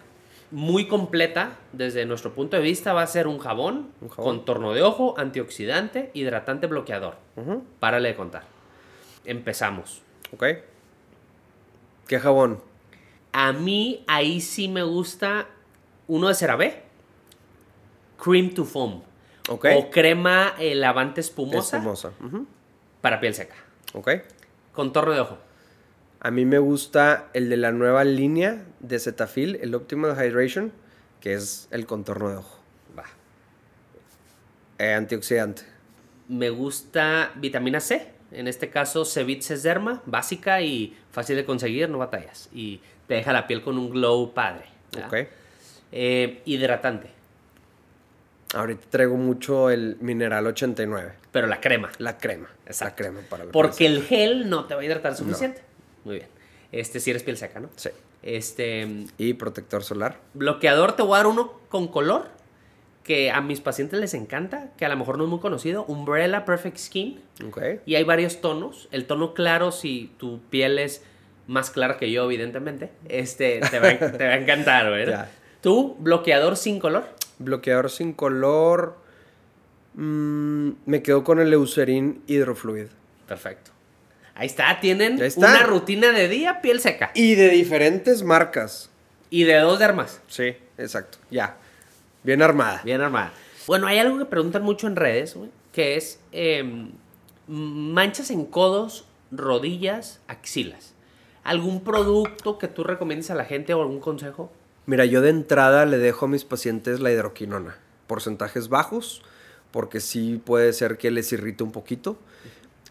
muy completa, desde nuestro punto de vista, va a ser un jabón, Un jabón. contorno de ojo, antioxidante, hidratante, bloqueador. Ujú, Párale de contar. Empezamos. Ok. ¿Qué jabón? A mí ahí sí me gusta uno de CeraVe. Cream to foam. O crema eh, lavante espumosa Espumosa. para piel seca. Ok. Contorno de ojo. A mí me gusta el de la nueva línea de Cetaphil, el Optimal Hydration, que es el contorno de ojo. Va. Eh, antioxidante. Me gusta vitamina C. En este caso, Cevit Derma, básica y fácil de conseguir, no batallas. Y te deja la piel con un glow padre. Ok. Eh, hidratante, Ahorita traigo mucho el Mineral 89. pero la crema. La crema. Exacto. La crema para la piel Porque el gel no te va a hidratar suficiente. Muy bien. Este, si eres piel seca, ¿no? Sí. Este, Y protector solar. bloqueador te voy a dar uno con color que a mis pacientes les encanta, que a lo mejor no es muy conocido, Umbrella Perfect Skin. Ok. Y hay varios tonos. El tono claro, si tu piel es más clara que yo, evidentemente, este, te, va, a- te va a encantar, ¿verdad? (laughs) Ya. Tú, bloqueador sin color. Bloqueador sin color. mm, me quedo con el Eucerin Hidrofluid. Perfecto. Ahí está, tienen Ahí está. una rutina de día, piel seca. Y de diferentes marcas. Y de dos dermas. Sí, exacto. Ya. Bien armada. Bien armada. Bueno, hay algo que preguntan mucho en redes, güey, que es em, manchas en codos, rodillas, axilas. ¿Algún producto que tú recomiendes a la gente o algún consejo? Mira, yo de entrada le dejo a mis pacientes la hidroquinona. Porcentajes bajos, porque sí puede ser que les irrite un poquito.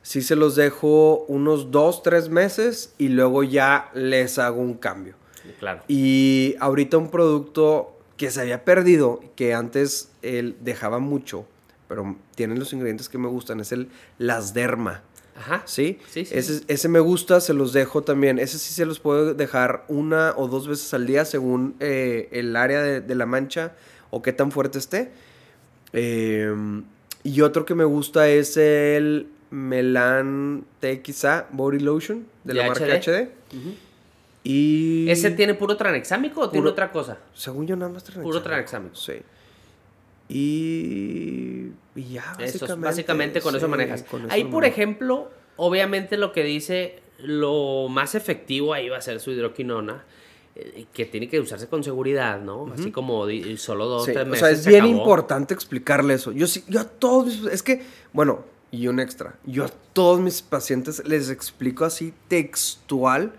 sí se los dejo unos dos, tres meses y luego ya les hago un cambio. Claro. Y ahorita un producto que se había perdido, que antes él dejaba mucho, pero tiene los ingredientes que me gustan, es el las derma. Ajá. ¿Sí? Sí, sí, ese, sí. ese me gusta, se los dejo también. Ese sí se los puedo dejar una o dos veces al día según eh, el área de, de la mancha o qué tan fuerte esté. Eh, y otro que me gusta es el Melan TXA Body Lotion de la ¿De marca HD? HD. Y... ¿Ese tiene puro tranexámico o tiene otra cosa? Según yo nada más tranexámico. Puro tranexámico. Sí. Y... ya, Eso, básicamente. básicamente con eso manejas. con eso ahí, por ejemplo, obviamente lo que dice, lo más efectivo ahí va a ser su hidroquinona, eh, que tiene que usarse con seguridad, ¿no? Así como solo dos, Sí, tres o meses. sea, es se bien acabó. importante explicarle eso. Yo sí, yo a todos, mis- es que, bueno, y un extra, yo a todos mis pacientes les explico así textual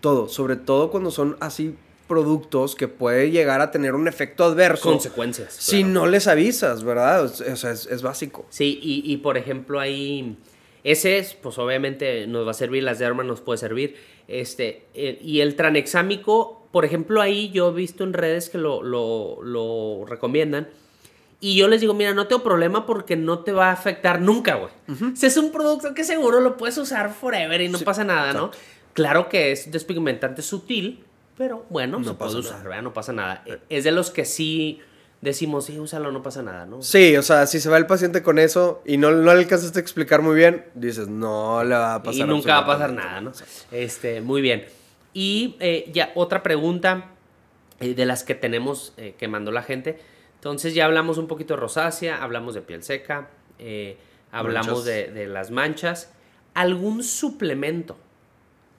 todo, sobre todo cuando son así productos que puede llegar a tener un efecto adverso Consecuencias. si claro. no les avisas, ¿verdad? O sea, es, es básico. Sí, y, y, por ejemplo ahí, ese es, pues obviamente nos va a servir, las dermas nos puede servir, este, eh, y el tranexámico, por ejemplo ahí yo he visto en redes que lo, lo, lo recomiendan, y yo les digo, mira, no tengo problema porque no te va a afectar nunca, güey. O sea, es un producto que seguro lo puedes usar forever y no Sí, pasa nada, ¿no? Claro que es despigmentante sutil, pero bueno, No se puede pasa usar, nada. ¿verdad? No pasa nada. Es de los que sí decimos, sí, úsalo, no pasa nada, ¿no? Sí, o sea, si se va el paciente con eso y no, no le alcanzaste a explicar muy bien, dices, no le va a pasar y nunca va a pasar nada, ¿no? Este, muy bien. Y eh, ya otra pregunta eh, de las que tenemos eh, que mandó la gente. Entonces ya hablamos un poquito de rosácea, hablamos de piel seca, eh, hablamos de las manchas. ¿Algún suplemento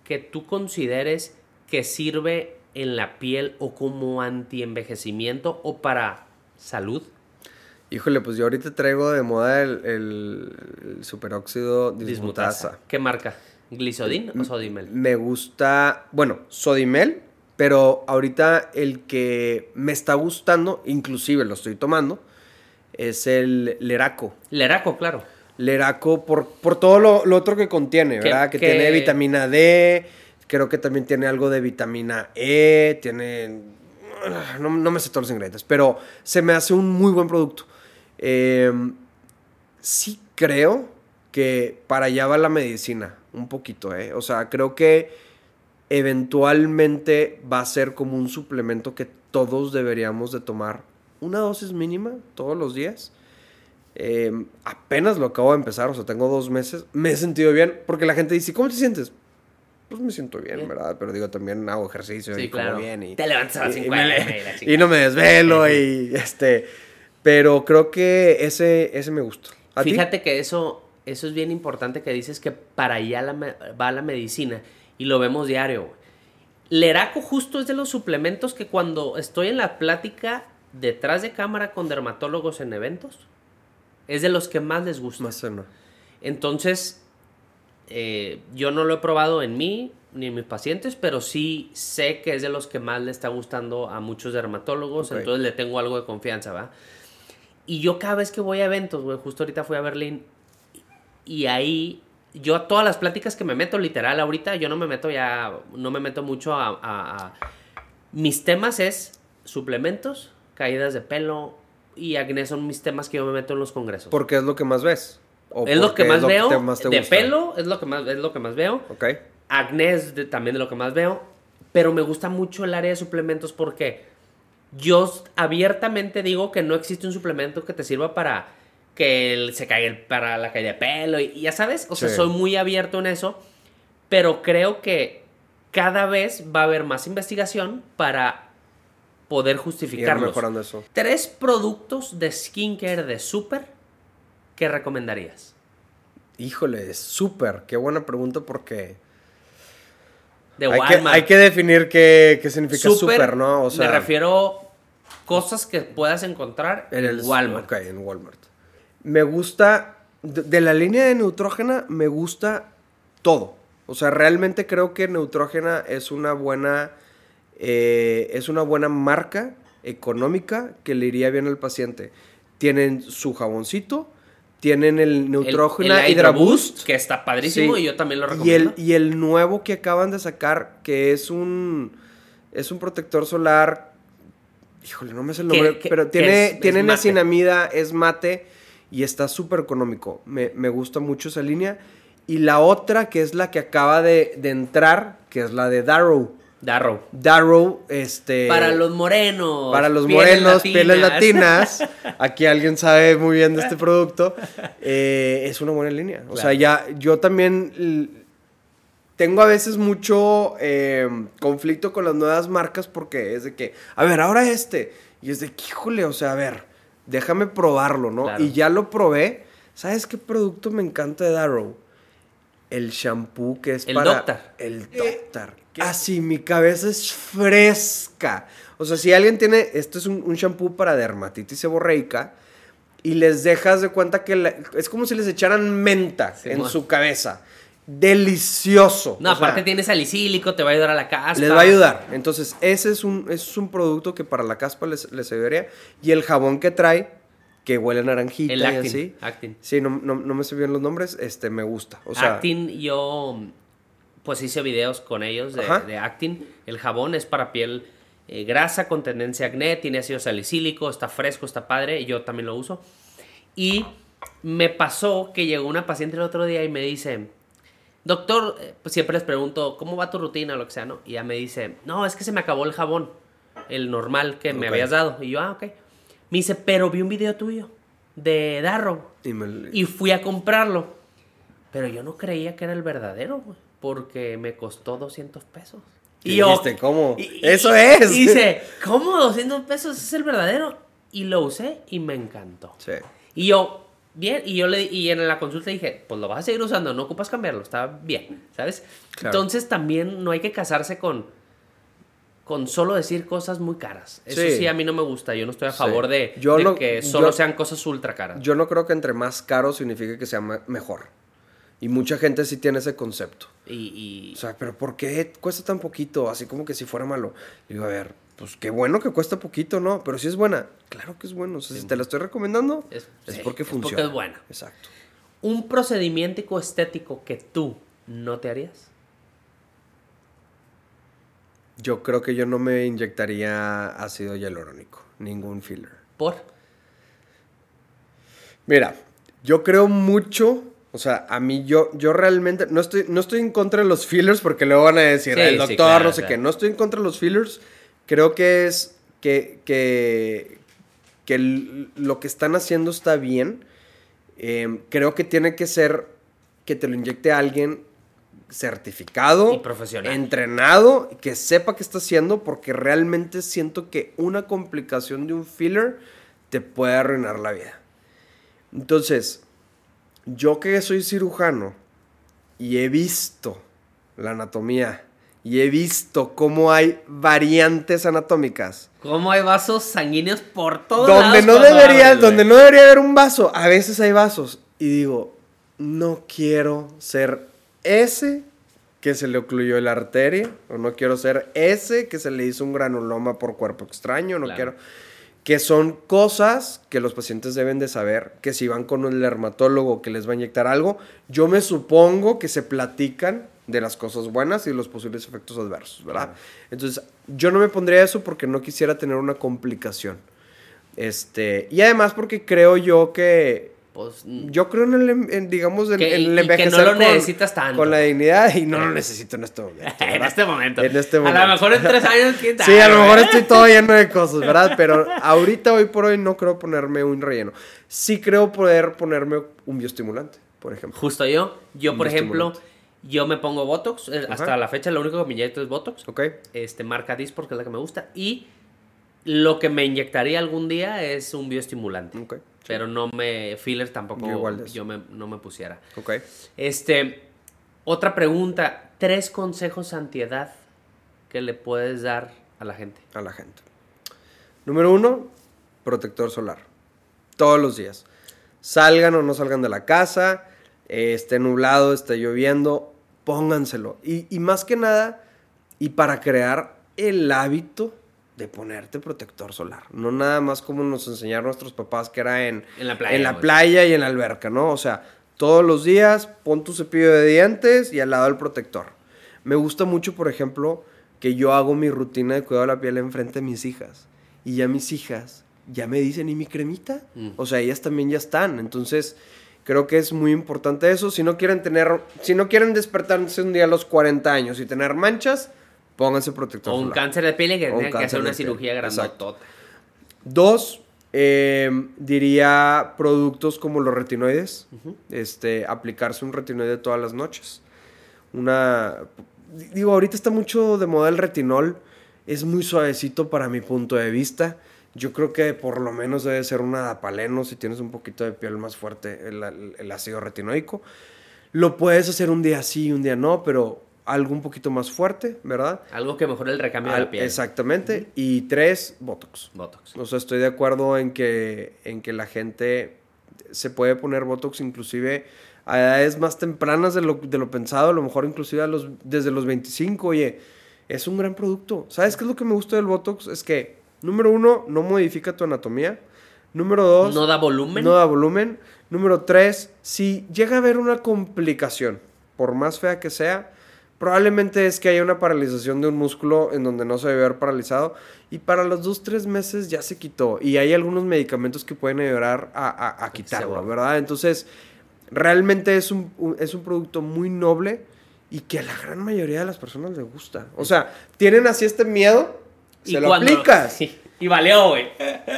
que tú consideres que sirve en la piel o como antienvejecimiento o para salud? Híjole, pues yo ahorita traigo de moda el, el, el superóxido dismutasa. ¿Qué marca? ¿Glisodin o Sodimel? Me gusta, bueno, Sodimel, pero ahorita el que me está gustando, inclusive lo estoy tomando, es el Leraco. Leraco, claro. Leraco por, por todo lo, lo otro que contiene, ¿verdad? Que, que- tiene vitamina D, creo que también tiene algo de vitamina E, tiene... No, no me sé todos los ingredientes, pero se me hace un muy buen producto. Eh, sí creo que para allá va la medicina, un poquito, ¿eh? O sea, creo que eventualmente va a ser como un suplemento que todos deberíamos de tomar una dosis mínima todos los días. Eh, apenas lo acabo de empezar, o sea, tengo dos meses. Me he sentido bien, porque la gente dice, ¿cómo te sientes? Pues me siento bien, Bien. ¿verdad? Pero digo, también hago ejercicio Sí, y como claro. bien. Y, Te levantas a las y- 5 y no me desvelo y este... Pero creo que ese, ese me gusta. ¿A ti? Fíjate que eso, eso es bien importante que dices que para allá la va la medicina y lo vemos diario. Leraco justo es de los suplementos que cuando estoy en la plática detrás de cámara con dermatólogos en eventos, es de los que más les gusta. Más o menos. Entonces, eh, yo no lo he probado en mí ni en mis pacientes, pero sí sé que es de los que más le está gustando a muchos dermatólogos, Ok. entonces le tengo algo de confianza, ¿va? Y yo cada vez que voy a eventos, güey, justo ahorita fui a Berlín, y ahí, yo a todas las pláticas que me meto, literal, ahorita yo no me meto ya, no me meto mucho a... a- a- mis temas es suplementos, caídas de pelo y acné son mis temas que yo me meto en los congresos. Porque es lo que más ves. ¿O es lo que más veo. más de gusta? pelo es lo que más es lo que más veo. Ok. Acné es de- también de lo que más veo. Pero me gusta mucho el área de suplementos porque yo abiertamente digo que no existe un suplemento que te sirva para que el- se caiga el- para la caída de pelo. Y, y ya sabes, o sea, soy muy abierto en eso. Pero creo que cada vez va a haber más investigación para poder justificarlos. mejorando eso. Tres productos de skincare de super que recomendarías. Híjole, súper. Qué buena pregunta porque... De hay, que, hay que definir qué, qué significa Súper, súper, ¿no? O sea, me refiero cosas que puedas encontrar en, el Walmart. Ok, en Walmart. Me gusta, de, de la línea de Neutrógena, me gusta todo. O sea, realmente creo que Neutrógena es una buena, eh, es una buena marca económica que le iría bien al paciente. Tienen su jaboncito, tienen el Neutrogena el Boost. que está padrísimo Sí. y yo también lo Y el, recomiendo. y el nuevo que acaban de sacar, que es un, es un protector solar. Híjole, no me sé el nombre, pero tiene, es- es tiene niacinamida, es mate y está súper económico. Me, me gusta mucho esa línea. Y la otra, que es la que acaba de, de entrar, que es la de Darrow. Darrow. Darrow, este. Para los morenos. Para los pieles morenos, pieles latinas. (laughs) Aquí alguien sabe muy bien de este producto. eh, es una buena línea. O sea, ya yo también tengo a veces mucho eh, conflicto con las nuevas marcas porque es de que, a ver, ahora este. Y es de que, híjole, o sea, a ver, déjame probarlo, ¿no? Claro. Y ya lo probé. ¿Sabes qué producto me encanta de Darrow? El shampoo que es El para... Doctor. El Doctor. Así, mi cabeza es fresca. O sea, si alguien tiene... Esto es un, un shampoo para dermatitis seborreica y les dejas de cuenta que la- es como si les echaran menta Sí, en su cabeza. Delicioso. No, O sea, aparte tiene salicílico, te va a ayudar a la caspa. les va a ayudar. Entonces, ese es un, ese es un producto que para la caspa les, les ayudaría. Y el jabón que trae, que huele a naranjita El y Actin. así. Actin. Sí, no, no, no me sé bien los nombres, este, me gusta. O sea, Actin, yo pues hice videos con ellos de, de Actin. El jabón es para piel eh, grasa con tendencia a acné, tiene ácido salicílico, está fresco, está padre, y yo también lo uso. Y me pasó que llegó una paciente el otro día y me dice, doctor, eh, pues siempre les pregunto, ¿cómo va tu rutina o lo que sea, no? Y ella me dice, no, es que se me acabó el jabón, el normal que me habías dado. Y yo, ah, ok. Me dice, pero vi un video tuyo de Darrow. y me- Y fui a comprarlo. Pero yo no creía que era el verdadero, güey. Porque me costó 200 pesos. Y dijiste, ¿cómo? y- ¡Eso es! Y dice, ¿cómo 200 pesos es el verdadero? Y lo usé y me encantó. Sí. Y yo, bien, y yo le y en la consulta dije, pues lo vas a seguir usando, no ocupas cambiarlo, está bien, ¿sabes? Claro. Entonces también no hay que casarse con con solo decir cosas muy caras. Eso Sí. sí, a mí no me gusta. Yo no estoy a Sí. favor de, Yo de no- que solo yo- sean cosas ultra caras. Yo no creo que entre más caro signifique que sea me- mejor. Y mucha gente sí tiene ese concepto. y, y- O sea, pero ¿por qué cuesta tan poquito? Así como que si fuera malo. Digo, a ver, pues qué bueno que cuesta poquito, ¿no? Pero si es buena, claro que es bueno. O sea, si te la estoy recomendando, Es- es, sí, porque es porque funciona. es buena. Exacto. un procedimiento estético que tú no te harías. Yo creo que yo no me inyectaría ácido hialurónico, ningún filler. ¿Por? Mira, yo creo mucho, o sea, a mí yo, yo realmente no estoy, no estoy en contra de los fillers porque luego van a decir, Sí, el sí, doctor, claro, no sé claro. qué. No estoy en contra de los fillers. Creo que es que, que, que lo que están haciendo está bien. Eh, creo que tiene que ser que te lo inyecte alguien certificado, Y profesional. entrenado, que sepa qué está haciendo, porque realmente siento que una complicación de un filler te puede arruinar la vida. Entonces, yo que soy cirujano y he visto la anatomía y he visto cómo hay variantes anatómicas. ¿Cómo hay vasos sanguíneos por todos donde lados no debería donde no debería haber un vaso a veces hay vasos. Y digo no quiero ser ese que se le ocluyó la arteria o no quiero ser ese que se le hizo un granuloma por cuerpo extraño no Claro. quiero que son cosas que los pacientes deben de saber, que si van con un dermatólogo que les va a inyectar algo, yo me supongo que se platican de las cosas buenas y los posibles efectos adversos, ¿verdad? Entonces, yo no me pondría eso porque no quisiera tener una complicación. Este, y además porque creo yo que Pues, yo creo en el, em- en, digamos, en, Que- en el que no lo con- necesitas tanto. Con la dignidad y no lo necesito en este momento. (laughs) en este momento. En este A lo mejor en tres años, ¿quién (laughs) Sí, sabe, a lo mejor estoy (laughs) todo lleno de cosas, ¿verdad? Pero ahorita, hoy por hoy, no creo ponerme un relleno. Sí creo poder ponerme un bioestimulante, por ejemplo. Justo yo. Yo, Un por ejemplo, yo me pongo Botox. eh, Hasta la fecha, lo único que me inyecto es Botox. ¿Ok? Este, marca Disport, que es la que me gusta. Y lo que me inyectaría algún día es un bioestimulante. Ok. Pero no me. Filler tampoco Yo yo me- no me pusiera. Ok. Este. Otra pregunta. Tres consejos antiedad que le puedes dar a la gente. A la gente. Número uno, protector solar. Todos los días. Salgan o no salgan de la casa, eh, esté nublado, esté lloviendo, pónganselo. Y, y más que nada, y para crear el hábito de ponerte protector solar. No nada más como nos enseñaron nuestros papás que era en, En la playa, en la playa y en la alberca, ¿no? O sea, todos los días pon tu cepillo de dientes y al lado el protector. Me gusta mucho, por ejemplo, que yo hago mi rutina de cuidado de la piel enfrente de mis hijas. Y ya mis hijas ya me dicen, ¿y mi cremita? Mm. O sea, ellas también ya están. Entonces, creo que es muy importante eso. Si no quieren tener, si no quieren despertarse un día a los 40 años y tener manchas, pónganse protector O un cáncer de piel y que O un tenga que hacer una cirugía grandotota. Dos, eh, diría productos como los retinoides. Este, aplicarse un retinoide todas las noches. Una. Digo, ahorita está mucho de moda el retinol. Es muy suavecito para mi punto de vista. Yo creo que por lo menos debe ser una adapaleno si tienes un poquito de piel más fuerte, el, el ácido retinoico. Lo puedes hacer un día sí, un día no, pero algo un poquito más fuerte, ¿verdad? Algo que mejore el recambio de Al- la piel. Exactamente. Y tres, Botox. Botox. O sea, estoy de acuerdo en que, en que la gente se puede poner Botox inclusive a edades más tempranas de lo, de lo pensado, a lo mejor inclusive a los, desde los 25. Oye, es un gran producto. ¿Sabes qué es lo que me gusta del Botox? Es que, número uno, no modifica tu anatomía. Número dos, No da volumen. no da volumen. Número tres, si llega a haber una complicación, por más fea que sea, probablemente es que haya una paralización de un músculo en donde no se debe haber paralizado. Y para los dos, tres meses ya se quitó. Y hay algunos medicamentos que pueden ayudar a, a- a quitarlo. ¿verdad? Entonces, realmente es un, un- es un producto muy noble y que a la gran mayoría de las personas les gusta. O sea, tienen así este miedo, se lo cuando- aplicas. Sí. (laughs) Y valió, güey.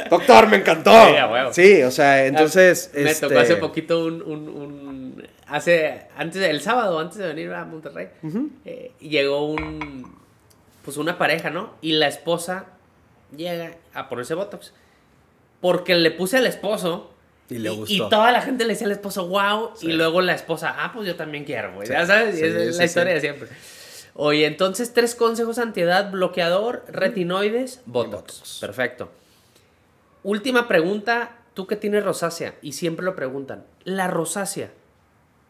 Doctor, me encantó. Sí, o sea, entonces. Me este, tocó hace poquito un, un, un- Hace. Antes del sábado, antes de venir a Monterrey. Eh, llegó un. Pues una pareja, ¿no? Y la esposa llega a ponerse Botox. Porque le puse al esposo. Y le Y, gustó. toda la gente le decía al esposo, wow. Sí. Y luego la esposa, ah, pues yo también quiero, güey. Sí, Ya sabes, sí, es la historia de siempre. Oye, entonces tres consejos antiedad, bloqueador, retinoides, botox. Botox. Perfecto. Última pregunta, tú que tienes rosácea y siempre lo preguntan, ¿la rosácea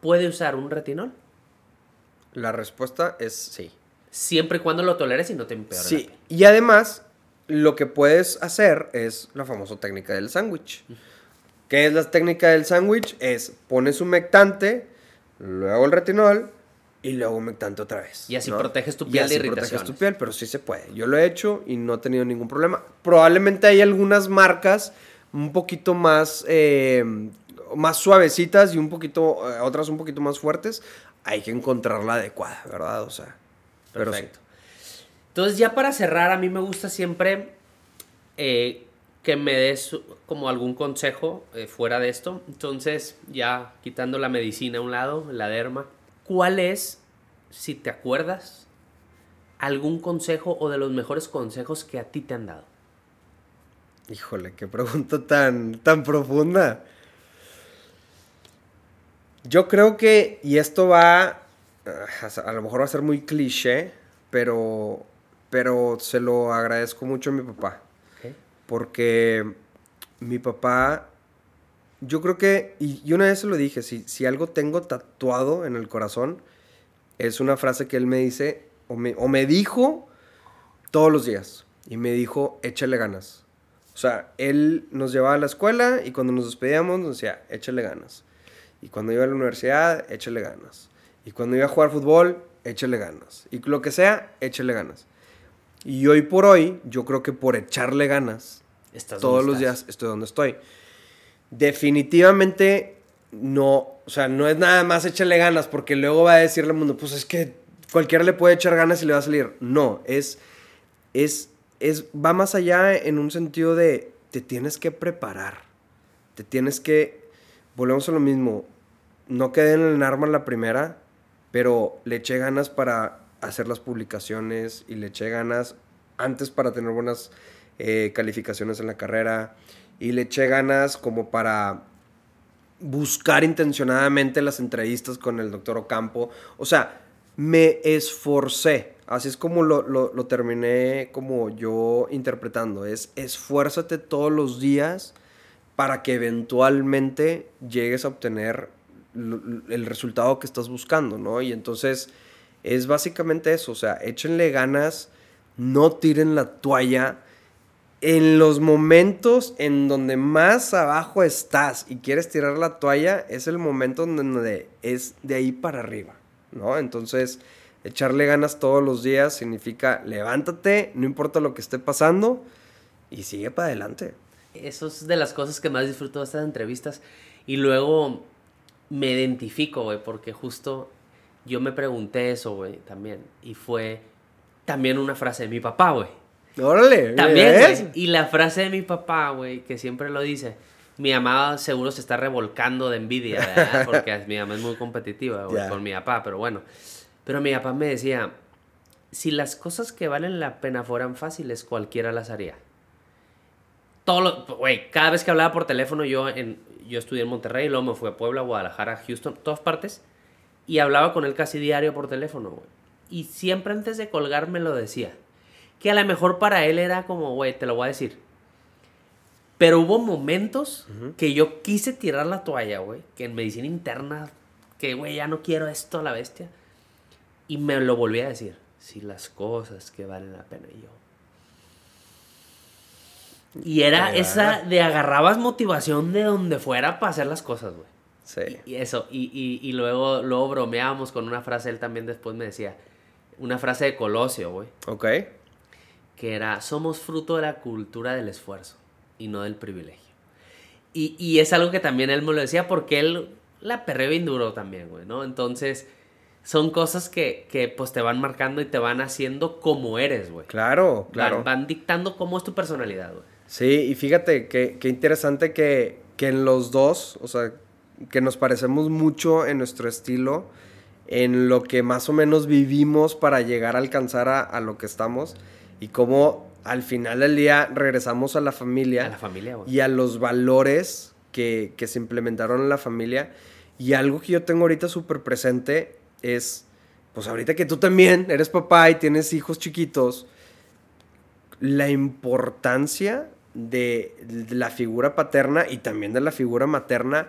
puede usar un retinol? La respuesta es sí. Siempre y cuando lo toleres y no te empeore. la Sí. piel. Y además, lo que puedes hacer es la famosa técnica del sándwich. ¿Qué es la técnica del sándwich? Es pones humectante, luego el retinol y luego humectante otra vez. Y así ¿no? proteges tu Y piel de así proteges irritaciones. tu piel, pero sí se puede. Yo lo he hecho y no he tenido ningún problema. Probablemente hay algunas marcas un poquito más, eh, más suavecitas y un poquito, eh, otras un poquito más fuertes. Hay que encontrar la adecuada, ¿verdad? O sea, sí. Perfecto. Entonces, ya para cerrar, a mí me gusta siempre eh, que me des como algún consejo eh, fuera de esto. Entonces, ya quitando la medicina a un lado, la derma, ¿cuál es, si te acuerdas, algún consejo o de los mejores consejos que a ti te han dado? Híjole, qué pregunta tan, tan profunda. Yo creo que, y esto va, ah, a lo mejor va a ser muy cliché, pero, pero se lo agradezco mucho a mi papá. Porque mi papá, yo creo que, y, y una vez se lo dije, si, si algo tengo tatuado en el corazón, es una frase que él me dice, o me, o me dijo todos los días, y me dijo, échale ganas. O sea, él nos llevaba a la escuela y cuando nos despedíamos nos decía, échale ganas. Y cuando iba a la universidad, échale ganas. Y cuando iba a jugar fútbol, échale ganas. Y lo que sea, échale ganas. Y hoy por hoy, yo creo que por echarle ganas, Estás todos los estás. días estoy donde estoy. Definitivamente no, o sea, no es nada más échale ganas, porque luego va a decirle al mundo, pues es que cualquiera le puede echar ganas y le va a salir. No, es, es, es, va más allá en un sentido de, te tienes que preparar, te tienes que, volvemos a lo mismo, no queden en el arma la primera, pero le eché ganas para hacer las publicaciones y le eché ganas antes para tener buenas eh, calificaciones en la carrera y le eché ganas como para buscar intencionadamente las entrevistas con el doctor Ocampo. O sea, me esforcé. Así es como lo, lo- lo terminé como yo interpretando. Es esfuérzate todos los días para que eventualmente llegues a obtener el resultado que estás buscando, ¿no? Y entonces es básicamente eso. O sea, échenle ganas, no tiren la toalla. en los momentos en donde más abajo estás y quieres tirar la toalla, es el momento en donde es de ahí para arriba, ¿no? Entonces, echarle ganas todos los días significa levántate, no importa lo que esté pasando, y sigue para adelante. Eso es de las cosas que más disfruto de estas entrevistas. Y luego me identifico, güey, porque justo yo me pregunté eso, güey, también. Y fue también una frase de mi papá, güey. Órale. También, güey. Y la frase de mi papá, güey, que siempre lo dice. Mi mamá seguro se está revolcando de envidia, ¿verdad? Porque mi mamá es muy competitiva, güey, (laughs) con mi papá, pero bueno. Pero mi papá me decía, si las cosas que valen la pena fueran fáciles, cualquiera las haría. Todo güey, cada vez que hablaba por teléfono, yo, en, yo estudié en Monterrey, luego me fui a Puebla, Guadalajara, Houston, todas partes, y hablaba con él casi diario por teléfono, güey. Y siempre antes de colgar me lo decía. Que a lo mejor para él era como, güey, te lo voy a decir. Pero hubo momentos que yo quise tirar la toalla, güey, que en medicina interna, que, güey, ya no quiero esto a la bestia. Y me lo volví a decir. Si las cosas que valen la pena y yo. Y era esa de agarrabas motivación de donde fuera para hacer las cosas, güey. Sí. Y eso, y, y, y luego, luego bromeábamos con una frase, él también después me decía, una frase de Colosio, güey, Ok. que era, somos fruto de la cultura del esfuerzo y no del privilegio. Y, y es algo que también él me lo decía porque él la perreó bien duro también, güey, ¿no? Entonces, son cosas que, que pues te van marcando y te van haciendo como eres, güey. Claro, claro. Van, van dictando cómo es tu personalidad, güey. Sí, y fíjate que, que interesante que, que en los dos, o sea, que nos parecemos mucho en nuestro estilo, en lo que más o menos vivimos para llegar a alcanzar a, a lo que estamos y cómo al final del día regresamos a la familia A la familia, güey. y a los valores que, que se implementaron en la familia. Y algo que yo tengo ahorita súper presente es, pues ahorita que tú también eres papá y tienes hijos chiquitos, la importancia de, la figura paterna y también de la figura materna,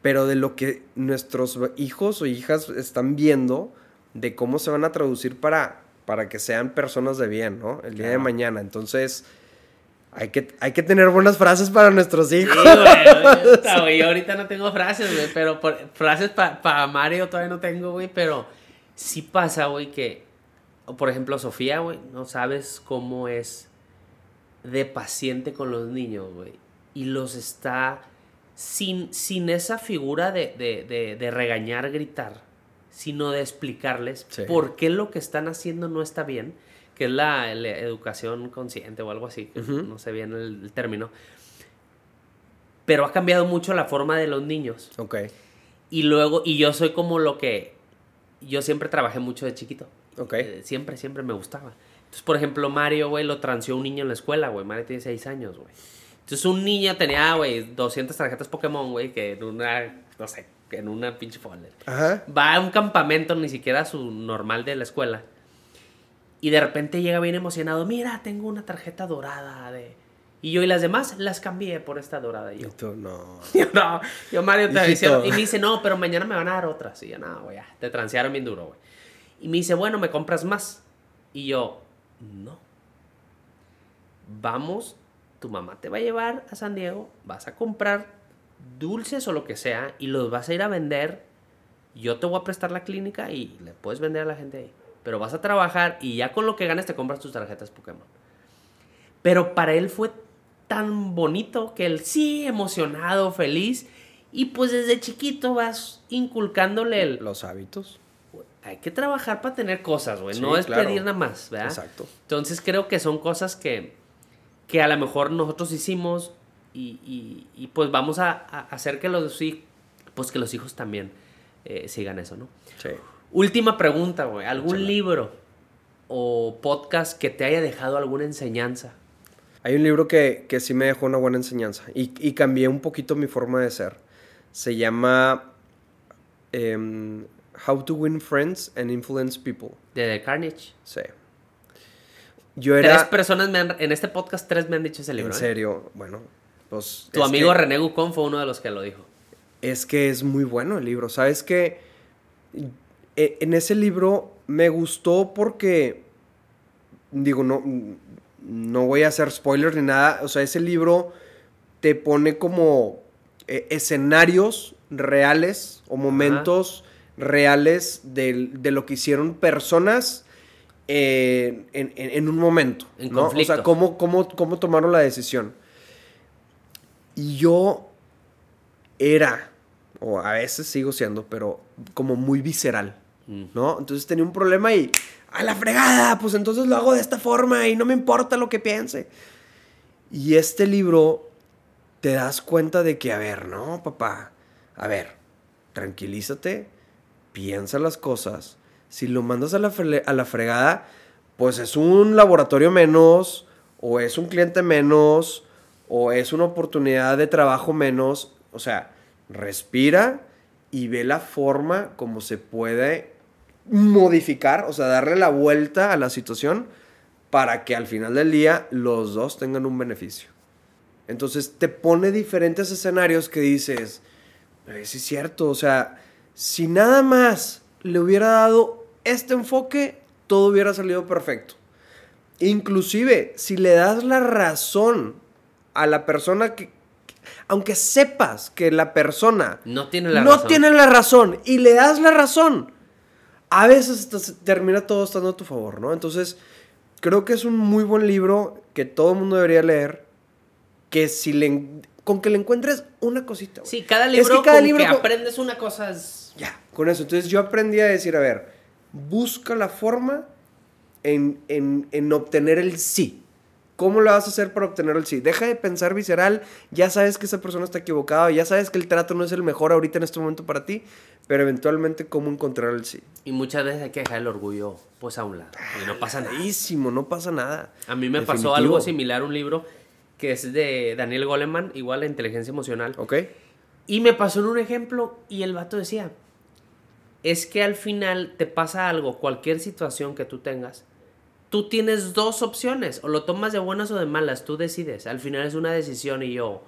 pero de lo que nuestros hijos o hijas están viendo, de cómo se van a traducir para, para que sean personas de bien, ¿no? El día de mañana. Entonces, hay que, hay que tener buenas frases para nuestros Sí, hijos. güey, puta, (laughs) güey, Yo ahorita no tengo frases, güey, pero por- frases para Mario todavía no tengo, güey, pero sí pasa, güey, que, por ejemplo, Sofía, güey, no sabes cómo es de paciente con los niños, güey, y los está sin, sin esa figura de, de, de, de regañar, gritar, sino de explicarles Sí. por qué lo que están haciendo no está bien, que es la, la educación consciente o algo así, que no sé bien el, el término. Pero ha cambiado mucho la forma de los niños. Ok. Y luego, y yo soy como lo que. Yo siempre trabajé mucho de chiquito. Ok. Eh, siempre, siempre me gustaba. Entonces, por ejemplo, Mario, güey, lo transió un niño en la escuela, güey. Mario tiene 6 años, güey. Entonces, un niño tenía, güey, 200 tarjetas Pokémon, güey, que en una, no sé, en una pinche folder. Ajá. Va a un campamento, ni siquiera su normal de la escuela. Y de repente llega bien emocionado. Mira, tengo una tarjeta dorada de. Y yo y las demás las cambié por esta dorada. Y Y yo, tú, no. (laughs) yo no, yo Mario te hicieron. Y me dice, no, pero mañana me van a dar otras. Y yo, no, güey, te transearon bien duro, güey. Y me dice, bueno, me compras más. Y yo, no. Vamos, tu mamá te va a llevar a San Diego, vas a comprar dulces o lo que sea y los vas a ir a vender. Yo te voy a prestar la clínica y le puedes vender a la gente ahí. Pero vas a trabajar y ya con lo que ganes te compras tus tarjetas Pokémon. Pero para él fue tan bonito que él sí, emocionado, feliz. Y pues desde chiquito vas inculcándole el... Los hábitos. Hay que trabajar para tener cosas, güey. Sí, no es claro. pedir nada más, ¿verdad? Exacto. Entonces creo que son cosas que, que a lo mejor nosotros hicimos y, y- y, pues vamos a, a hacer que los, pues que los hijos también eh, sigan eso, ¿no? Sí. Última pregunta, güey. ¿Algún libro o podcast que te haya dejado alguna enseñanza? Hay un libro que, que sí me dejó una buena enseñanza y, y cambié un poquito mi forma de ser. Se llama em, How to Win Friends and Influence People. De The Carnage. Sí. Yo Tres era... personas me han, en este podcast, tres me han dicho ese libro. En ¿eh? serio, bueno, pues... Tu amigo que- René Gucón fue uno de los que lo dijo. Es que es muy bueno el libro. ¿Sabes qué? E- En ese libro me gustó porque, digo, no, no voy a hacer spoilers ni nada, o sea, ese libro te pone como eh, escenarios reales o momentos reales del- de, lo que hicieron personas eh, en, en- en un momento. En ¿no? O sea, cómo, cómo, cómo tomaron la decisión. Y yo era, o a veces sigo siendo, pero como muy visceral, Mm. ¿no? Entonces tenía un problema y, a la fregada, pues entonces lo hago de esta forma y no me importa lo que piense. Y este libro te das cuenta de que, a ver, no, papá, a ver, tranquilízate, piensa las cosas. Si lo mandas a la, a la fregada, pues es un laboratorio menos, o es un cliente menos, o es una oportunidad de trabajo menos. O sea, respira y ve la forma como se puede modificar, o sea, darle la vuelta a la situación para que al final del día los dos tengan un beneficio. Entonces te pone diferentes escenarios que dices, "Eh, sí es cierto, o sea, si nada más le hubiera dado este enfoque, todo hubiera salido perfecto. Inclusive, si le das la razón a la persona que, aunque sepas que la persona No tiene la no razón. tiene la razón y le das la razón, a veces termina todo estando a tu favor, ¿no? Entonces, creo que es un muy buen libro que todo el mundo debería leer, que si le, con que le encuentres una cosita. güey. Sí, cada Es libro que cada con libro que aprendes una cosa es... Ya, con eso. Entonces yo aprendí a decir, a ver, busca la forma en, en- en obtener el sí. ¿Cómo lo vas a hacer para obtener el sí? Deja de pensar visceral, ya sabes que esa persona está equivocada, ya sabes que el trato no es el mejor ahorita en este momento para ti, pero eventualmente cómo encontrar el sí. Y muchas veces hay que dejar el orgullo pues a un lado. Y no pasa nada. No pasa nada. A mí me pasó Definitivo. algo similar, un libro que es de Daniel Goleman, igual la inteligencia emocional. ¿Ok? Y me pasó en un ejemplo y el vato decía, es que al final te pasa algo, cualquier situación que tú tengas, tú tienes dos opciones, o lo tomas de buenas o de malas, tú decides. Al final es una decisión y yo,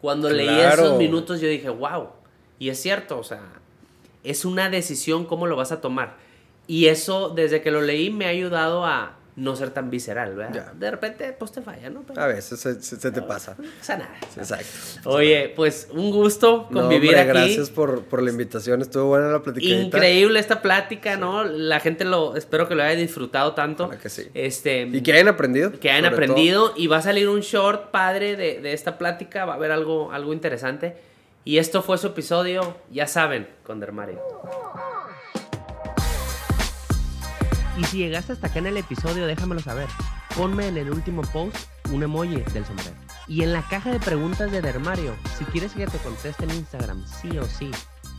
cuando leí Claro. esos minutos, yo dije, wow, y es cierto, o sea, es una decisión cómo lo vas a tomar. Y eso, desde que lo leí, me ha ayudado a no ser tan visceral, ¿verdad? Ya. De repente, pues te falla, ¿no? Pero A veces se, se- se te pasa. no pasa nada. Exacto. Oye, pues un gusto No, convivir hombre, aquí. gracias por, por la invitación, estuvo buena la platicadita. Increíble esta plática, ¿no? La gente lo espero que lo haya disfrutado tanto. Que sí. Este Y que hayan aprendido. que hayan todo. aprendido y va a salir un short padre de, de esta plática, va a haber algo algo interesante. Y esto fue su episodio, ya saben, con Dermario. Y si llegaste hasta acá en el episodio, déjamelo saber. Ponme en el último post un emoji del sombrero. Y en la caja de preguntas de Dermario, si quieres que te conteste en Instagram, sí o sí,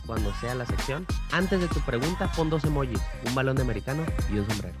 cuando sea la sección, antes de tu pregunta pon dos emojis, un balón de americano y un sombrero.